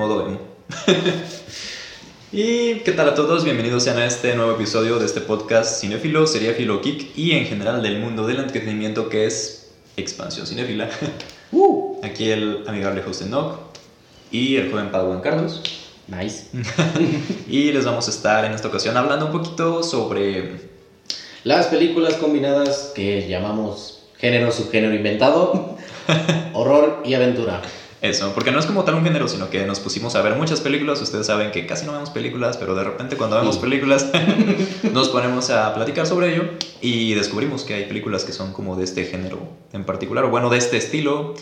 modo emo. y qué tal a todos, bienvenidos sean a este nuevo episodio de este podcast cinéfilo, seriéfilo, geek y en general del mundo del entretenimiento que es Expansión Cinéfila. Uh, Aquí el amigable José Nock y el joven Padawan Carlos. nice. Y les vamos a estar en esta ocasión hablando un poquito sobre Las películas combinadas que llamamos género, subgénero inventado, horror y aventura. Eso, porque no es como tal un género, sino que nos pusimos a ver muchas películas. Ustedes saben que casi no vemos películas, pero de repente cuando vemos películas nos ponemos a platicar sobre ello y descubrimos que hay películas que son como de este género en particular, o bueno, de este estilo.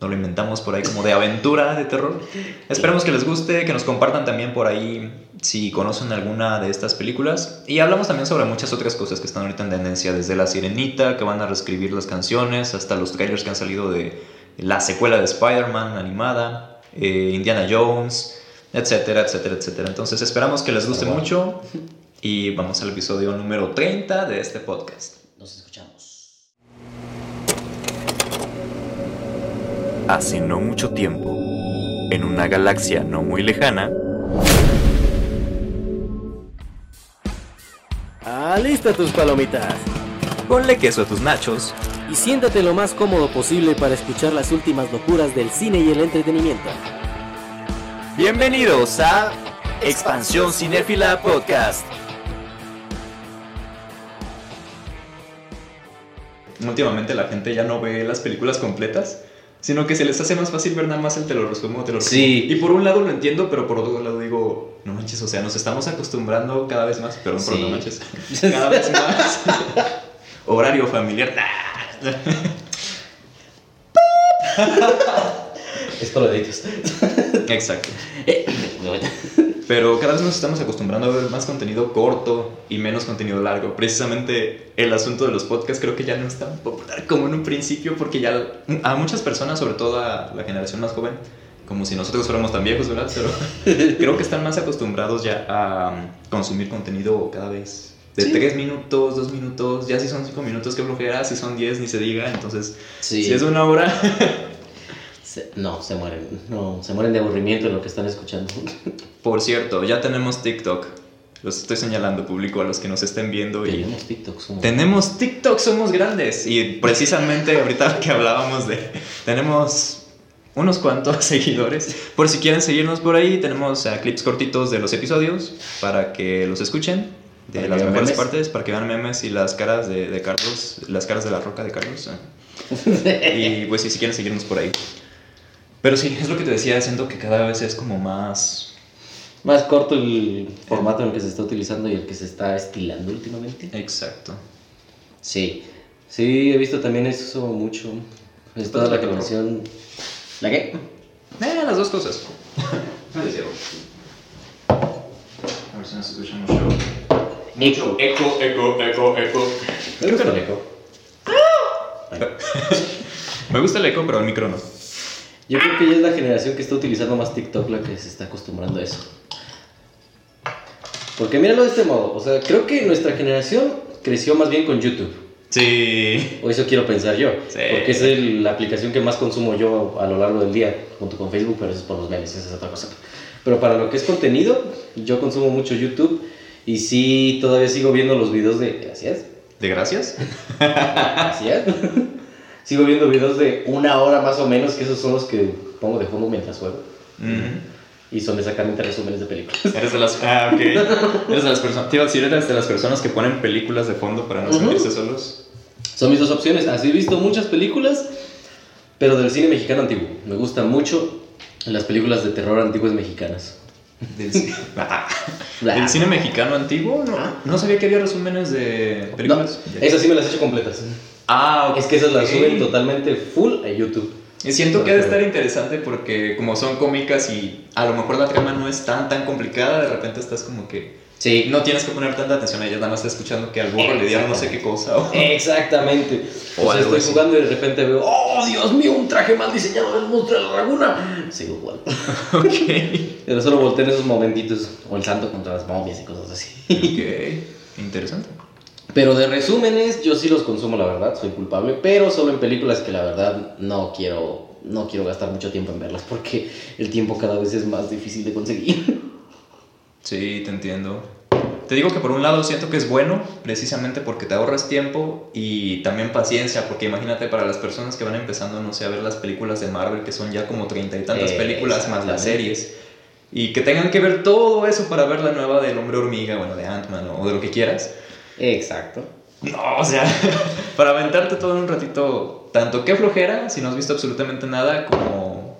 No lo inventamos por ahí como de aventura, de terror. Esperemos que les guste, que nos compartan también por ahí si conocen alguna de estas películas. Y hablamos también sobre muchas otras cosas que están ahorita en tendencia, desde La Sirenita, que van a reescribir las canciones, hasta los trailers que han salido de la secuela de Spider-Man animada, eh, Indiana Jones, etcétera, etcétera, etcétera. Entonces esperamos que les guste mucho y vamos al episodio número 30 de este podcast. Nos escuchamos. Hace no mucho tiempo, en una galaxia no muy lejana, Alista tus palomitas ponle queso a tus nachos y siéntate lo más cómodo posible para escuchar las últimas locuras del cine y el entretenimiento. Bienvenidos a Expansión Cinéfila Podcast. Últimamente la gente ya no ve las películas completas, sino que se les hace más fácil ver nada más el te lo resumo, te lo resumo. Sí. Y por un lado lo entiendo, pero por otro lado digo, no manches, o sea, nos estamos acostumbrando cada vez más, perdón por Sí. no manches, cada vez más. Horario familiar. Esto lo editas. Exacto. Pero cada vez nos estamos acostumbrando a ver más contenido corto y menos contenido largo. Precisamente el asunto de los podcasts creo que ya no es tan popular como en un principio porque ya a muchas personas, sobre todo a la generación más joven, como si nosotros fuéramos tan viejos, ¿verdad? Pero creo que están más acostumbrados ya a um, consumir contenido cada vez de Sí. 3 minutos, 2 minutos, ya si son 5 minutos, qué flojera, si son 10 ni se diga, entonces Sí. si es una hora... Se- no, se mueren. No, se mueren de aburrimiento en lo que están escuchando. Por cierto, ya tenemos TikTok. Los estoy señalando público a los que nos estén viendo y Tenemos TikTok. somos- Tenemos TikTok, somos grandes. Y precisamente ahorita que hablábamos de. Tenemos unos cuantos seguidores. Por si quieren seguirnos por ahí, tenemos eh, clips cortitos de los episodios para que los escuchen. De Para las mejores memes. partes, para que vean memes y las caras de, de Carlos, las caras de la roca de Carlos. eh. Y pues si quieren seguirnos por ahí. Pero sí, es lo que te decía, siento que cada vez es como más. Más corto el formato en el que se está utilizando y el que se está estilando últimamente. Exacto. Sí. Sí, he visto también eso mucho. Es toda la no. canción. ¿La qué? Eh, las dos cosas. A ver si nos escucha mucho. Eco. Eco, eco, eco, eco. Me gusta el eco. Me gusta el eco, pero el micro no. Yo creo que ya es la generación que está utilizando más TikTok la que se está acostumbrando a eso. Porque míralo de este modo, o sea, creo que nuestra generación creció más bien con YouTube. Sí. O eso quiero pensar yo. Sí. Porque es el- la aplicación que más consumo yo a lo largo del día, junto con Facebook, pero eso es por los memes, esa es otra cosa. Pero para lo que es contenido, yo consumo mucho YouTube y sí, todavía sigo viendo los videos de... Gracias. ¿De gracias? Gracias. sigo viendo videos de una hora más o menos, que esos son los que pongo de fondo mientras juego. Y son exactamente resúmenes de películas. Eres de las. Ah, ok. Eres de las personas. Te iba a decir, eres de las personas que ponen películas de fondo para no Ujú. sentirse solos. Son mis dos opciones. Así he visto muchas películas, pero del cine mexicano antiguo. Me gustan mucho las películas de terror antiguas mexicanas. Del cine. Ah. ¿Del cine mexicano antiguo? No, no sabía que había resúmenes de No, películas. esas sí me las he hecho completas. Ah, ok. Es que esas las suben totalmente full a YouTube. Y siento que ha de estar interesante porque como son cómicas y a lo mejor la trama no es tan tan complicada, de repente estás como que Sí, no tienes que poner tanta atención a ella, nada más estás escuchando que al burro le dieron no sé qué cosa. o- Exactamente. O O sea, estoy así. jugando y de repente veo, oh Dios mío, un traje mal diseñado del monstruo de la laguna. Sigo igual. ok. Pero solo volteé en esos momentitos. O el santo contra las momias y cosas así. Ok. Interesante. Pero de resúmenes, yo sí los consumo, la verdad, soy culpable, pero solo en películas que la verdad no quiero, no quiero gastar mucho tiempo en verlas porque el tiempo cada vez es más difícil de conseguir. Sí, te entiendo. Te digo que por un lado siento que es bueno, precisamente porque te ahorras tiempo y también paciencia, porque imagínate para las personas que van empezando, no sé, a ver las películas de Marvel, que son ya como treinta y tantas Eh, películas más las series, y que tengan que ver todo eso para ver la nueva del Hombre Hormiga, bueno, de Ant-Man o de lo que quieras. Exacto. No, o sea, para aventarte todo en un ratito, tanto que flojera, si no has visto absolutamente nada, como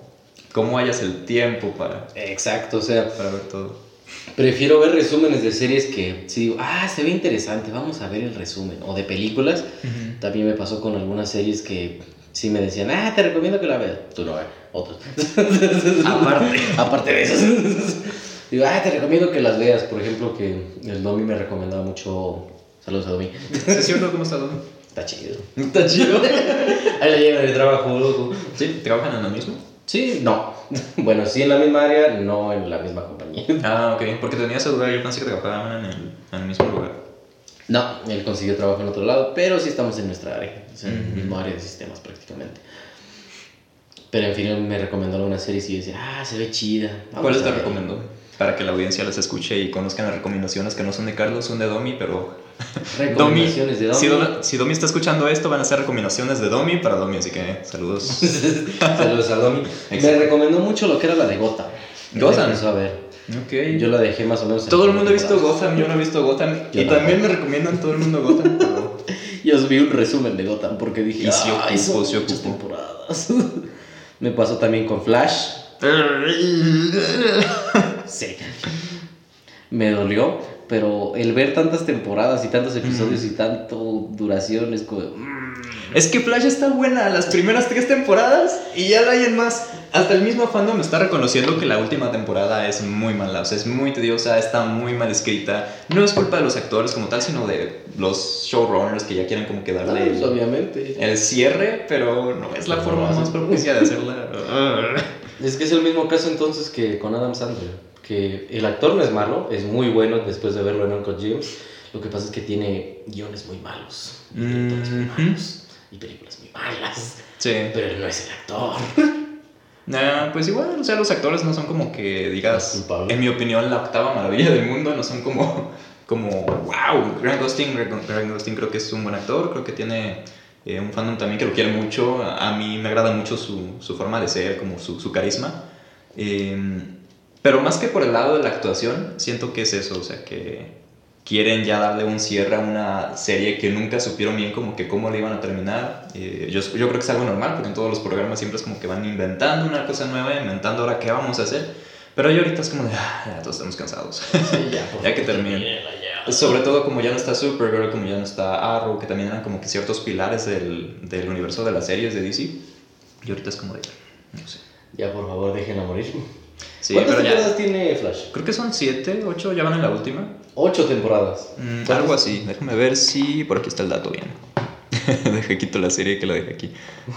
cómo hayas el tiempo para, Exacto, o sea, para ver todo. Prefiero ver resúmenes de series que si digo, ah, se ve interesante, vamos a ver el resumen. O de películas, también me pasó con algunas series que sí me decían, ah, te recomiendo que la veas. Tú no, eh, otros. Aparte. Aparte de eso. Digo, ah, te recomiendo que las veas. Por ejemplo, que el Domi me recomendaba mucho. Saludos a Domi. ¿Sí es cierto cómo está todo? Está chido. Está chido. Ahí la llevan de trabajo, loco. ¿Sí? ¿Trabajan en lo mismo? Sí, no. Bueno, sí en la misma área, no en la misma compañía. Ah, ok, porque tenía esa duda, yo pensé que trabajaban en el, en el mismo lugar. No, él consiguió trabajo en otro lado, pero sí estamos en nuestra área. O sea, en el mismo área de sistemas prácticamente. Pero en fin, me recomendó una serie y yo decía, ah, se ve chida. vamos ¿Cuáles a te ver". recomiendo? Para que la audiencia las escuche y conozcan las recomendaciones que no son de Carlos, son de Domi, pero... Domi, Recomendaciones de Domi. Si, Domi, si Domi está escuchando esto, van a ser recomendaciones de Domi para Domi, así que saludos. Saludos a Domi. Me recomendó mucho lo que era la de Gotham. Gotham. A ver. ok. Yo la dejé más o menos. en Todo el mundo ha visto. Gotham, yo no he visto Gotham. Yo y también me recomiendan todo el mundo Gotham, pero... Yo vi un resumen de Gotham porque dije, Y sí "Ay, ocupo, son sí muchas ocupo". temporadas. Me pasó también con Flash. Sí. Me dolió, pero el ver tantas temporadas y tantos episodios y tanto duración es como. mm, Es que Flash está buena las primeras tres temporadas y ya la hay en más. Hasta el mismo fandom está reconociendo que la última temporada es muy mala, o sea, es muy tediosa, está muy mal escrita. No es culpa de los actores como tal, sino de los showrunners que ya quieren como que darle pues, el, obviamente. el cierre, pero no es la No, forma no, más propicia de hacerla. Es que es el mismo caso entonces que con Adam Sandler. Que el actor no es malo, es muy bueno después de verlo en Uncle James. Lo que pasa es que tiene guiones muy malos, y directores muy malos, y películas muy malas. Sí. Pero él no es el actor. Nah, pues igual, o sea, los actores no son como que digas, en mi opinión, la octava maravilla del mundo, no son como, como wow, Grant Gustin, Grant Grant Gustin creo que es un buen actor, creo que tiene eh, un fandom también que lo quiere mucho, a mí me agrada mucho su, su forma de ser, como su, su carisma, Eh, pero más que por el lado de la actuación, siento que es eso, o sea, que quieren ya darle un cierre a una serie que nunca supieron bien como que cómo le iban a terminar. Eh, yo, yo creo que es algo normal, porque en todos los programas siempre es como que van inventando una cosa nueva, inventando ahora qué vamos a hacer. Pero yo ahorita es como de, ah, ya todos estamos cansados. Ya que termine. Sobre todo como ya no está Supergirl, como ya no está Arrow, que también eran como que ciertos pilares del, del universo de las series de DC. Y ahorita es como de, no sé. Ya, por favor, déjenla morir. Sí, ¿Cuántas pero ya. temporadas tiene Flash? Creo que son siete, ocho, ya van en la última. Ocho temporadas. Mm, algo así, déjame ver si por aquí está el dato bien. Deja quito la serie que la dejé aquí.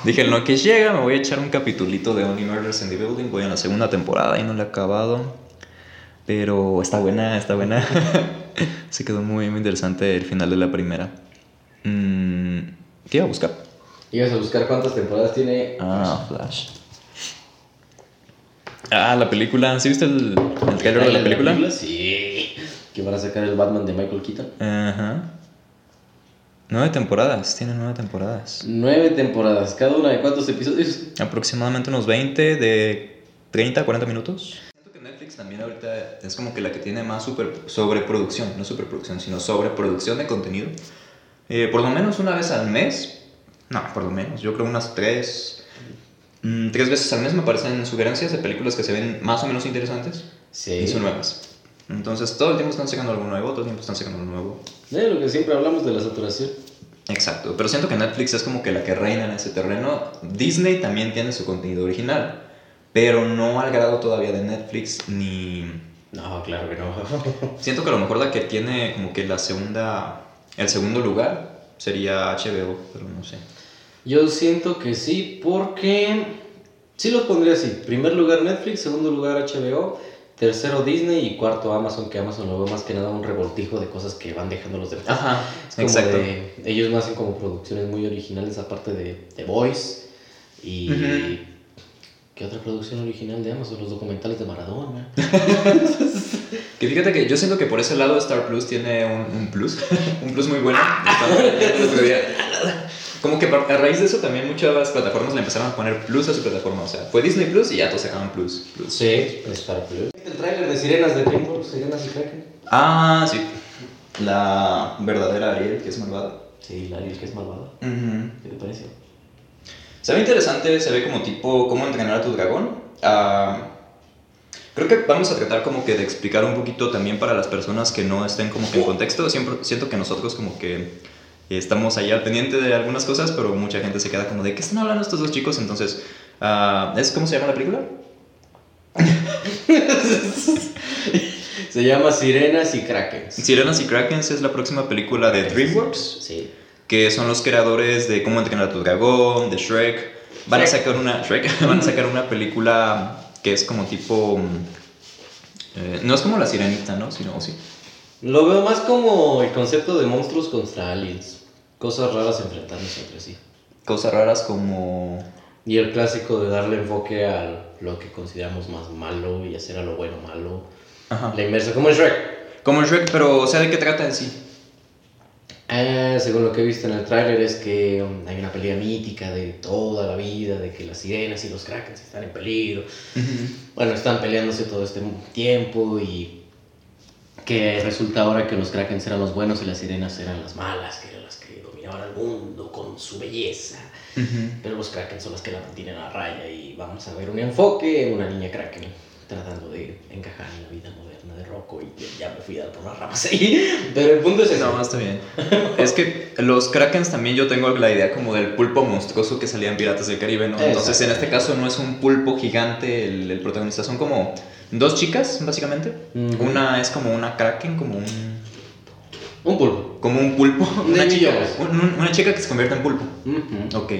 Dije, en lo que llega me voy a echar un capitulito de Only Murders in the Building. Voy en la segunda temporada y no la he acabado. Pero está buena, está buena. Se quedó muy, muy interesante el final de la primera. Mm, ¿Qué iba a buscar? Ibas a buscar cuántas temporadas tiene. Ah, Flash. Ah, la película. ¿Sí viste el, el trailer de la película? Sí. Que van a sacar el Batman de Michael Keaton. Ajá. Nueve temporadas, tiene nueve temporadas. Nueve temporadas. ¿Cada una de cuántos episodios? Aproximadamente unos 20 de 30 a 40 minutos. Siento que Netflix también ahorita es como que la que tiene más super, sobreproducción, no superproducción, sino sobreproducción de contenido. Eh, por lo menos una vez al mes, no, por lo menos, yo creo unas tres, mm, tres veces al mes me aparecen sugerencias de películas que se ven más o menos interesantes Sí. y son nuevas. Entonces todo el tiempo están sacando algo nuevo, todo el tiempo están sacando algo nuevo. De lo que siempre hablamos de la saturación. Exacto, pero siento que Netflix es como que la que reina en ese terreno. Disney también tiene su contenido original, pero no al grado todavía de Netflix ni... No, claro que no. Siento que a lo mejor la que tiene como que la segunda, el segundo lugar sería HBO, pero no sé. Yo siento que sí, porque sí los pondría así. Primer lugar Netflix, segundo lugar HBO, tercero Disney y cuarto Amazon, que Amazon lo veo más que nada un revoltijo de cosas que van dejando los demás. Ajá, Es como exacto. de- ellos no hacen como producciones muy originales aparte de The Voice y... Ujú. ¿Qué otra producción original de Amazon? Los documentales de Maradona. Que fíjate que yo siento que por ese lado Star Plus tiene un, un plus, un plus muy bueno. Como que a raíz de eso también muchas plataformas le empezaron a poner plus a su plataforma. O sea, fue Disney Plus y ya todos sacaban plus. plus. Sí, Star Plus. El tráiler de Sirenas de DreamWorks, Sirenas y Kraken. Ah, sí. La verdadera Ariel, que es malvada. Sí, la Ariel que es malvada. Ujú. ¿Qué te parece? Se ve interesante, se ve como tipo cómo entrenar a tu dragón. Ah, creo que vamos a tratar como que de explicar un poquito también para las personas que no estén como que en contexto. Siempre siento que nosotros como que estamos ahí al pendiente de algunas cosas, pero mucha gente se queda como de ¿qué están hablando estos dos chicos? Entonces, ah, ¿es cómo se llama la película? Se llama Sirenas y Kraken. Sirenas y Krakens es la próxima película de DreamWorks, Sí. que son los creadores de Cómo entrenar a tu dragón, de Shrek. Van a sacar una Shrek, van a sacar una película que es como tipo eh, no es como la Sirenita, ¿no? Sino sí. Lo veo más como el concepto de monstruos contra aliens. Cosas raras enfrentándose entre sí. Cosas raras como Y el clásico de darle enfoque a lo que consideramos más malo y hacer a lo bueno malo. Ajá. La inversa, como en Shrek. Como en Shrek, pero o sea, ¿de qué trata en sí? Eh, según lo que he visto en el tráiler es que um, hay una pelea mítica de toda la vida, de que las sirenas y los krakens están en peligro. Bueno, están peleándose todo este tiempo y que resulta ahora que los krakens eran los buenos y las sirenas eran las malas, que al mundo con su belleza. Pero los kraken son las que la mantienen a raya y vamos a ver un enfoque en una niña kraken tratando de encajar en la vida moderna de Rocco y ya me fui a dar por las ramas ahí. Pero el punto es ese. No, está bien. es que los Krakens también yo tengo la idea como del pulpo monstruoso que salía en Piratas del Caribe, ¿no? Entonces en este caso no es un pulpo gigante el, el protagonista, son como dos chicas, básicamente. Ujú. Una es como una Kraken, como un, Un pulpo. como un pulpo. Una chica, un- un- una chica que se convierte en pulpo. Ujú. Ok.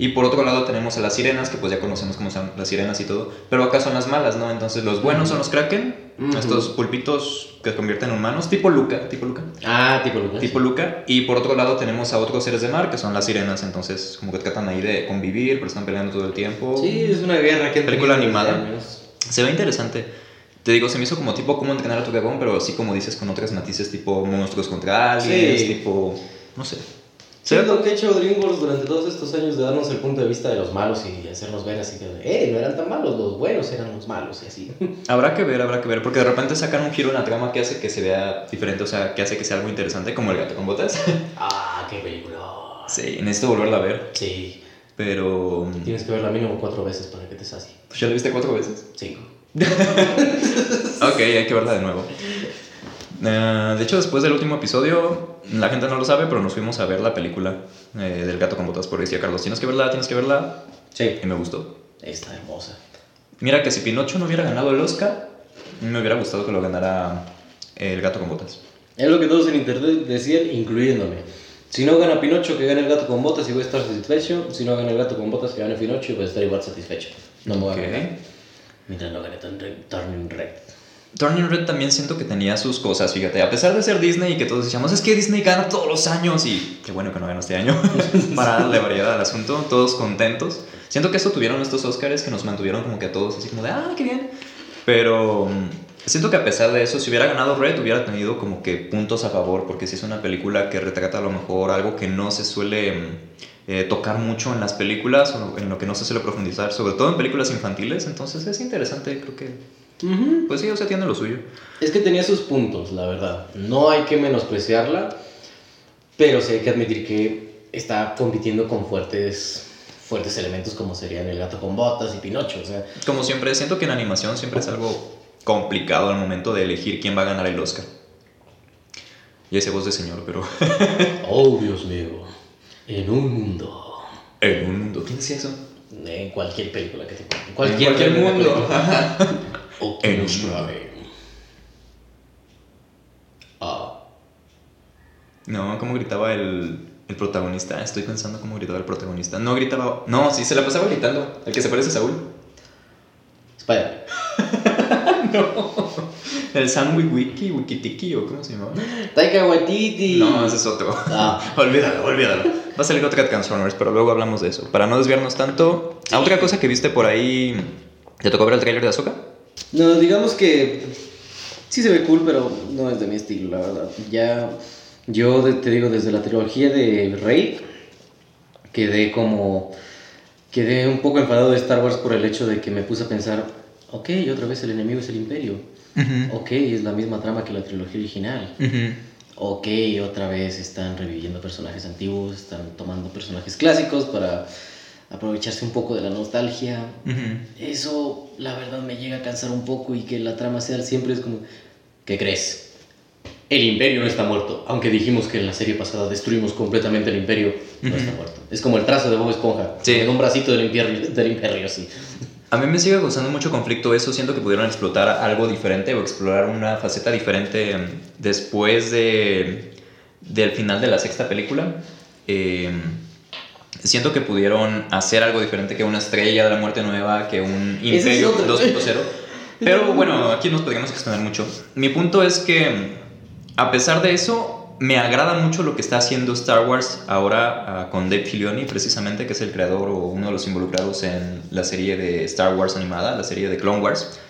Y por otro lado tenemos a las sirenas, que pues ya conocemos cómo son las sirenas y todo. Pero acá son las malas, ¿no? Entonces los buenos son los kraken, Ujú. estos pulpitos que se convierten en humanos, tipo Luca, tipo Luca. Ah, tipo Lucas. Tipo Luca. Y por otro lado tenemos a otros seres de mar, que son las sirenas. Entonces como que tratan ahí de convivir, pero están peleando todo el tiempo. Sí, es una guerra que Película animada. Se ve interesante. Te digo, se me hizo como tipo cómo entrenar a tu dragón, pero así como dices con otras matices tipo monstruos contra aliens, Sí. tipo... No sé. Sí, lo que ha hecho DreamWorks durante todos estos años de darnos el punto de vista de los malos y hacernos ver así que, eh, no eran tan malos, los buenos eran los malos y así. Habrá que ver, habrá que ver, porque de repente sacan un giro en la trama que hace que se vea diferente, o sea, que hace que sea algo interesante, como el gato con botas. ah, qué película. sí, necesito volverla a ver, Sí, pero... tienes que verla mínimo cuatro veces para que te sacie. Pues ya la viste cuatro veces. Cinco. Ok, hay que verla de nuevo. Eh, de hecho, después del último episodio, la gente no lo sabe, pero nos fuimos a ver la película eh, del gato con botas por decía Carlos, tienes que verla, tienes que verla, Sí. y me gustó. Está hermosa. Mira que si Pinocho no hubiera ganado el Oscar, me hubiera gustado que lo ganara el gato con botas. Es lo que todos en internet decían, incluyéndome. Si no gana Pinocho, que gane el gato con botas y voy a estar satisfecho. Si no gana el gato con botas, que gane Pinocho y voy a estar igual satisfecho. No me voy a ganar. Gane Turn- Turning Red. Turning Red también siento que tenía sus cosas, fíjate. A pesar de ser Disney y que todos decíamos, es que Disney gana todos los años y qué bueno que no ganó este año para darle variedad al asunto, todos contentos. Siento que eso tuvieron estos Oscars que nos mantuvieron como que a todos así como de, ah, qué bien. Pero mm, siento que a pesar de eso, si hubiera ganado Red, hubiera tenido como que puntos a favor, porque si es una película que retrata a lo mejor algo que no se suele mm, eh, tocar mucho en las películas o en lo que no se suele profundizar, sobre todo en películas infantiles, entonces es interesante, creo que... Pues sí, o sea, tiene lo suyo. Es que tenía sus puntos, la verdad. No hay que menospreciarla, pero sí hay que admitir que está compitiendo con fuertes, fuertes elementos como serían el gato con botas y Pinocho. O sea, Como siempre, siento que en animación siempre es algo complicado al momento de elegir quién va a ganar el Oscar. Y ese voz de señor, pero... oh Dios mío, en un mundo, en un mundo. ¿Quién decía eso? en cualquier película que te pongan, En cualquier, cualquier mundo. En un mundo. Ah, No, ¿cómo gritaba el, el protagonista? Estoy pensando cómo gritaba el protagonista. No gritaba... No, sí, se la pasaba gritando. El que se parece a Saúl. Spider. El San Wiki, Wikitiki, o cómo se llama. Taika Waititi. No, ese es otro. Ah. olvídalo, olvídalo. Va a salir otra de Transformers, pero luego hablamos de eso. Para no desviarnos tanto, ¿a otra cosa que viste por ahí, ¿te tocó ver el tráiler de Ahsoka? No, digamos que sí se ve cool, pero no es de mi estilo, la verdad. Ya, yo te digo, desde la trilogía de Rey, quedé como, quedé un poco enfadado de Star Wars por el hecho de que me puse a pensar, ok, otra vez el enemigo es el imperio. Ok, es la misma trama que la trilogía original. Ok, otra vez están reviviendo personajes antiguos, están tomando personajes clásicos para aprovecharse un poco de la nostalgia. Eso, la verdad, me llega a cansar un poco y que la trama sea siempre es como, ¿qué crees? El imperio no está muerto, aunque dijimos que en la serie pasada destruimos completamente el imperio, no está muerto. Es como el trazo de Bob Esponja, Sí. en un bracito del imperio, del imperio así. A mí me sigue causando mucho conflicto eso, siento que pudieron explotar algo diferente o explorar una faceta diferente em, después de, del final de la sexta película. Em, siento que pudieron hacer algo diferente que una estrella de la muerte nueva, que un imperio otro. 2.0. Pero bueno, aquí nos podríamos extender mucho. Mi punto es que, a pesar de eso, me agrada mucho lo que está haciendo Star Wars ahora ah, con Dave Filoni, precisamente, que es el creador o uno de los involucrados en la serie de Star Wars animada, la serie de Clone Wars.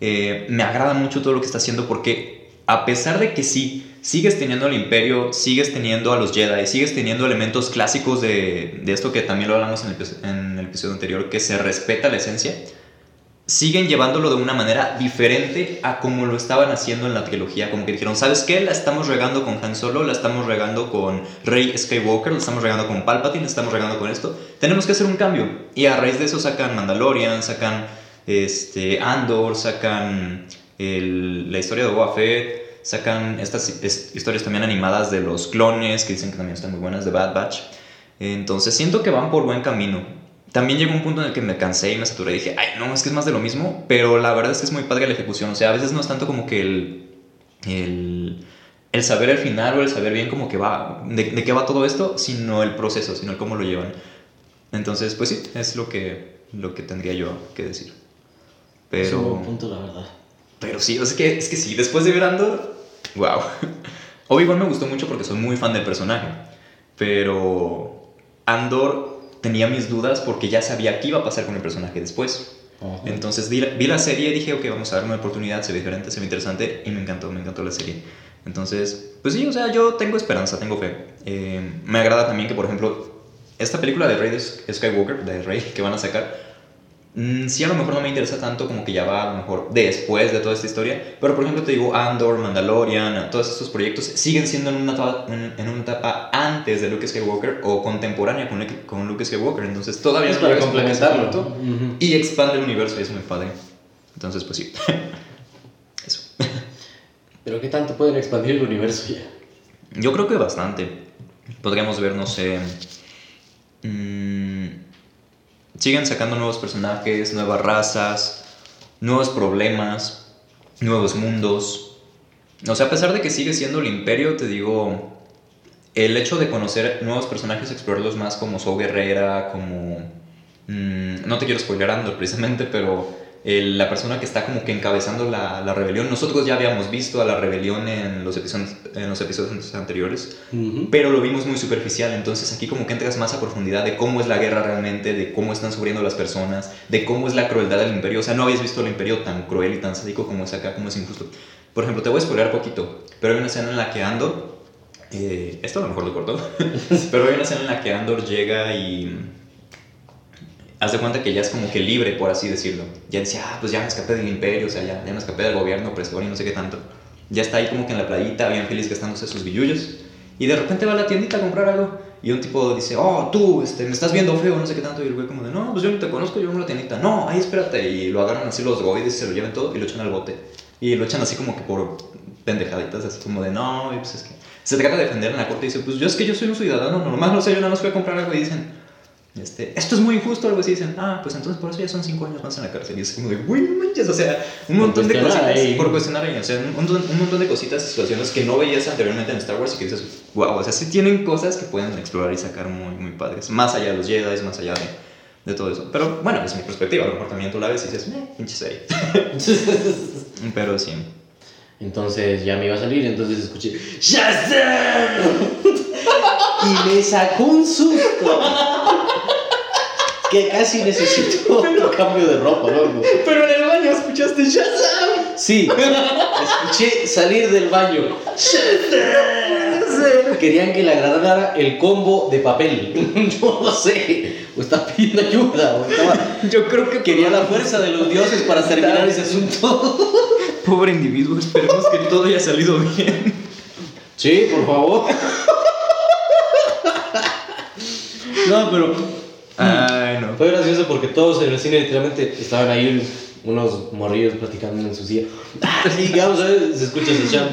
Eh, me agrada mucho todo lo que está haciendo porque, a pesar de que sí, sigues teniendo al Imperio, sigues teniendo a los Jedi, sigues teniendo elementos clásicos de, esto que también lo hablamos en el episodio anterior, que se respeta la esencia siguen llevándolo de una manera diferente a como lo estaban haciendo en la trilogía. Como que dijeron, ¿sabes qué? La estamos regando con Han Solo, la estamos regando con Rey Skywalker, la estamos regando con Palpatine, la estamos regando con esto. Tenemos que hacer un cambio. Y a raíz de eso sacan Mandalorian, sacan este, Andor, sacan la historia de Boba Fett, sacan estas es- historias también animadas de los clones, que dicen que también están muy buenas, de Bad Batch. Entonces siento que van por buen camino. También llegó un punto en el que me cansé y me saturé y dije, ay, no, es que es más de lo mismo, pero la verdad es que es muy padre la ejecución. O sea, a veces no es tanto como que el, el, el saber el final o el saber bien como que va, de, de qué va todo esto, sino el proceso, sino el cómo lo llevan. Entonces, pues sí, es lo que, lo que tendría yo que decir. Es un Pero, buen punto, la verdad. pero sí, sea, que, es que sí, después de ver Andor, wow. Obi-Wan me gustó mucho porque soy muy fan del personaje, pero Andor tenía mis dudas porque ya sabía qué iba a pasar con el personaje después. Entonces vi la, vi la serie y dije, ok, vamos a darle una oportunidad, se ve diferente, se ve interesante y me encantó, me encantó la serie. Entonces, pues sí, o sea, yo tengo esperanza, tengo fe. Eh, me agrada también que, por ejemplo, esta película de Rey de Skywalker, de Rey, que van a sacar, mm, sí a lo mejor no me interesa tanto como que ya va a lo mejor después de toda esta historia, pero por ejemplo te digo, Andor, Mandalorian, todos estos proyectos siguen siendo en una etapa, en, en una etapa antes de Luke Skywalker o contemporánea con, con Luke Skywalker, entonces todavía Es para complementarlo. punto Ujú. y expande el universo y es muy padre. Entonces, pues sí. Eso. Pero ¿qué tanto pueden expandir el universo ya? Yo creo que bastante. Podríamos ver, no sé. mm, siguen sacando nuevos personajes, nuevas razas, nuevos problemas, nuevos mundos. O sea, a pesar de que sigue siendo el imperio, te digo, el hecho de conocer nuevos personajes, explorarlos más como Saw Guerrera, como... mm, no te quiero spoiler Andor precisamente, pero el- la persona que está como que encabezando la, la rebelión, nosotros ya habíamos visto a la rebelión en los episodios, en los episodios anteriores, Ujú. pero lo vimos muy superficial, entonces aquí como que entras más a profundidad de cómo es la guerra realmente, de cómo están sufriendo las personas, de cómo es la crueldad del imperio, o sea, no habías visto el imperio tan cruel y tan sádico como es acá, como es injusto. Por ejemplo, te voy a spoiler poquito, pero hay una escena en la que Andor, eh, esto a lo mejor lo cortó, pero hay una escena en la que Andor llega y haz de cuenta que ya es como que libre, por así decirlo. Ya decía, ah, pues ya me escapé del imperio, o sea, ya, ya me escapé del gobierno opresor y no sé qué tanto. Ya está ahí como que en la playita, bien feliz gastándose sus billullos. Y de repente va a la tiendita a comprar algo. Y un tipo dice, oh, tú, este, me estás viendo feo, no sé qué tanto. Y el güey como de, no, pues yo ni te conozco, yo vengo a la tiendita. No, ahí espérate. Y lo agarran así los goides, se lo llevan todo y lo echan al bote. Y lo echan así como que por pendejaditas, así como de, no, y pues es que... Se trata de defender en la corte y dice, pues yo es que yo soy un ciudadano normal, no sé, yo nada más fui a comprar algo y dicen, este, esto es muy injusto, algo así, dicen, ah, pues entonces por eso ya son cinco años más en la cárcel. Y es como de, güey, no manches, o sea, un montón de cositas ahí. por cuestionar ahí, o sea, un montón, un montón de cositas situaciones que no veías anteriormente en Star Wars y que dices, wow, o sea, sí tienen cosas que pueden explorar y sacar muy, muy padres, más allá de los Jedi, más allá de, de todo eso. Pero bueno, es mi perspectiva, a lo mejor también tú la ves y dices, eh, pinche serie. Pero sí. Entonces ya me iba a salir, entonces escuché ¡Shazam! y me sacó un susto. Que casi necesito otro cambio de ropa, loco. Pero en el baño escuchaste Shazam. Sí, escuché salir del baño. Querían que le agradara el combo de papel. No lo sé. O está pidiendo ayuda. O estaba... Yo creo que Quería la fuerza de los dioses para terminar ese asunto. Pobre individuo, esperemos que todo haya salido bien. Sí, por favor. No, pero Ay, no. fue gracioso porque todos en el cine literalmente estaban ahí unos morrillos platicando en su silla. Ah, sí, vamos a ver, se escucha ese cham.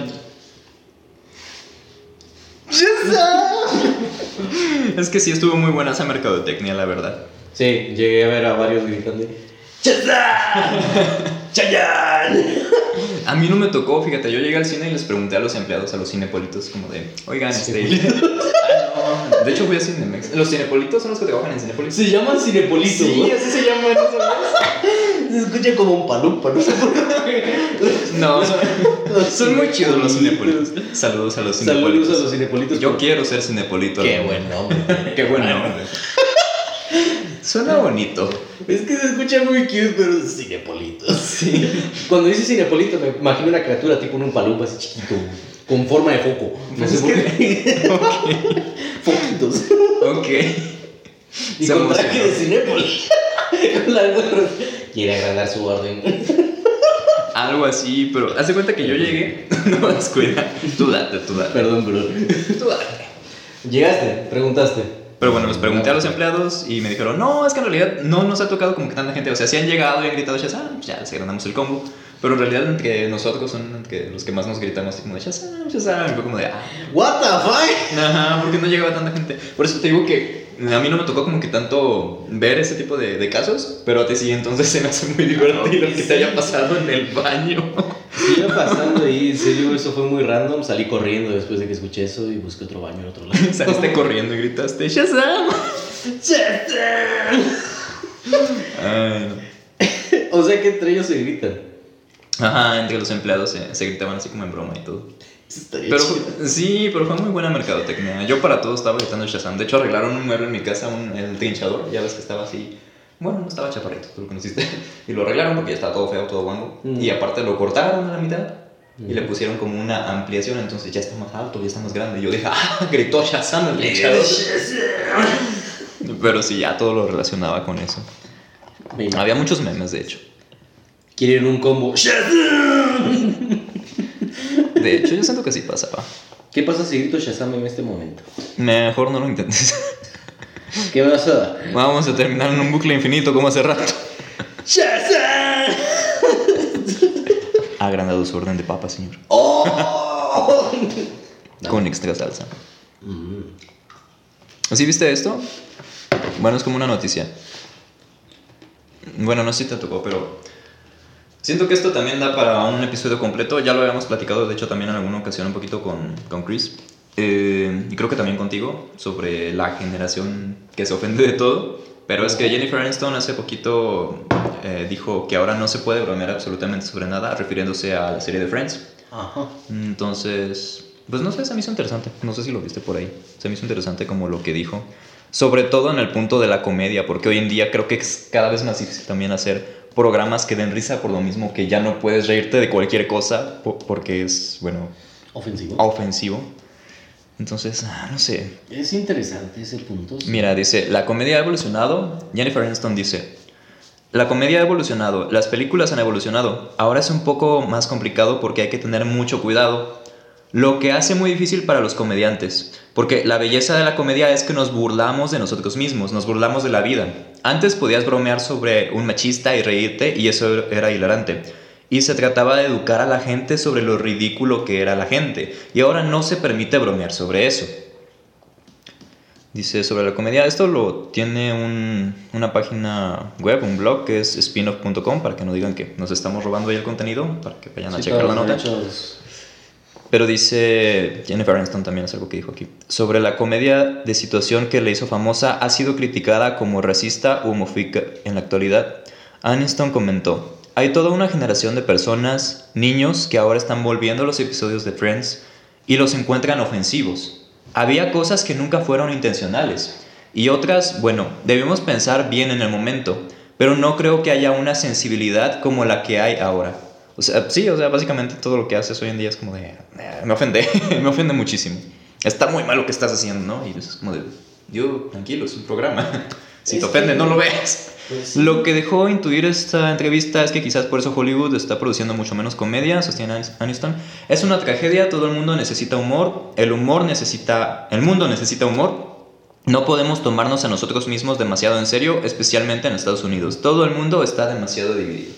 Es que sí estuvo muy buena esa mercadotecnia, la verdad. Sí, llegué a ver a varios gritando. A mí no me tocó, fíjate, yo llegué al cine y les pregunté a los empleados, a los cinepolitos, como de, oigan, este... De hecho fui a Cinemex. ¿Los cinepolitos son los que trabajan en Cinepolis? Se llaman cinepolitos. Sí, así se llaman esos. Se escucha como un palumpa, no sé por qué. No, son, son muy chidos los cinepolitos. Saludos a los cinepolitos. Saludos a los cinepolitos. Yo quiero ser cinepolito. Qué buen nombre. Qué buen nombre. Suena bonito. Es que se escucha muy cute, pero es cinepolito. Sí. Cuando dice cinepolito, me imagino una criatura tipo un palumpa así chiquito, con forma de foco. No sé por qué. Foquitos. Ok. Y Se con traje de cinépolis. la. Quiere agradar su orden. Algo así, pero haz de cuenta que yo llegué. No, descuida. Tú date, tú date. Perdón, bro. Tú date. Llegaste, preguntaste. Pero bueno, les pregunté a los empleados y me dijeron, no, es que en realidad no nos ha tocado como que tanta gente. O sea, si han llegado y han gritado Shazam, pues ya les ganamos el combo. Pero en realidad entre nosotros son entre los que más nos gritamos así como de Shazam, Shazam. Y fue como de, ah, What the fuck? ajá, porque no llegaba tanta gente. Por eso te digo que a mí no me tocó como que tanto ver ese tipo de, de casos, pero a ti sí, entonces se me hace muy divertido que te haya pasado en el baño. Iba pasando y en serio eso fue muy random. Salí corriendo después de que escuché eso y busqué otro baño en otro lado. Saliste corriendo y gritaste Shazam. Ay, no. O sea que entre ellos se gritan. Ajá, entre los empleados se, se gritaban así como en broma y todo. Pero chido. sí, pero fue muy buena mercadotecnia. Yo para todo estaba gritando Shazam. De hecho, arreglaron un mueble en mi casa, un, el trinchador. Ya ves que estaba así. Bueno, no estaba chaparrito, tú lo conociste. Y lo arreglaron porque ya estaba todo feo, todo guango. Mm. Y aparte lo cortaron a la mitad. Y Mm. le pusieron como una ampliación, entonces ya está más alto, ya está más grande. Y yo dije, ¡ah! Gritó Shazam el trinchador. Pero sí, ya todo lo relacionaba con eso. Imagino. Había muchos memes, de hecho. Quieren un combo. De hecho, yo siento que sí pasaba. ¿Qué pasa si grito Shazam en este momento? Mejor no lo intentes. ¿Qué vas a dar? Vamos a terminar en un bucle infinito como hace rato. ¡Shazam! Ha agrandado su orden de papa, señor. ¡Oh! Con extra salsa. ¿Sí viste esto? Bueno, es como una noticia. Bueno, no sé si te tocó, pero... Siento que esto también da para un episodio completo. Ya lo habíamos platicado, de hecho, también en alguna ocasión un poquito con, con Chris. Eh, y creo que también contigo, sobre la generación que se ofende de todo. Pero es que Jennifer Aniston hace poquito eh, dijo que ahora no se puede bromear absolutamente sobre nada, refiriéndose a la serie de Friends. Ajá. Entonces, pues no sé, se me hizo interesante. No sé si lo viste por ahí. Se me hizo interesante como lo que dijo. Sobre todo en el punto de la comedia, porque hoy en día creo que es cada vez más difícil también hacer programas que den risa por lo mismo que ya no puedes reírte de cualquier cosa po- porque es, bueno, Ofensivo. ofensivo. Entonces, ah, no sé. Es interesante ese punto. Mira, dice, la comedia ha evolucionado. Jennifer Aniston dice, la comedia ha evolucionado, las películas han evolucionado. Ahora es un poco más complicado porque hay que tener mucho cuidado. Lo que hace muy difícil para los comediantes. Porque la belleza de la comedia es que nos burlamos de nosotros mismos, nos burlamos de la vida. Antes podías bromear sobre un machista y reírte y eso era hilarante. Y se trataba de educar a la gente sobre lo ridículo que era la gente. Y ahora no se permite bromear sobre eso. Dice sobre la comedia, esto lo tiene un- una página web, un blog que es spinoff.com para que no digan que nos estamos robando ahí el contenido, para que vayan a checar la nota. Pero dice Jennifer Aniston también es algo que dijo aquí. Sobre la comedia de situación que le hizo famosa, ha sido criticada como racista u homofóbica en la actualidad. Aniston comentó, hay toda una generación de personas, niños, que ahora están volviendo a los episodios de Friends y los encuentran ofensivos. Había cosas que nunca fueron intencionales y otras, bueno, debemos pensar bien en el momento, pero no creo que haya una sensibilidad como la que hay ahora. O sea, sí, o sea, básicamente todo lo que haces hoy en día es como de, "Eh, me ofende, me ofende muchísimo. Está muy mal lo que estás haciendo, ¿no? Y es como de, yo, tranquilo, es un programa. Si Es te ofende, que- no lo ves. Pues. Lo que dejó intuir esta entrevista es que quizás por eso Hollywood está produciendo mucho menos comedia, sostiene Anis- Aniston. Es una tragedia, todo el mundo necesita humor, el humor necesita, el mundo necesita humor. No podemos tomarnos a nosotros mismos demasiado en serio, especialmente en Estados Unidos. Todo el mundo está demasiado dividido.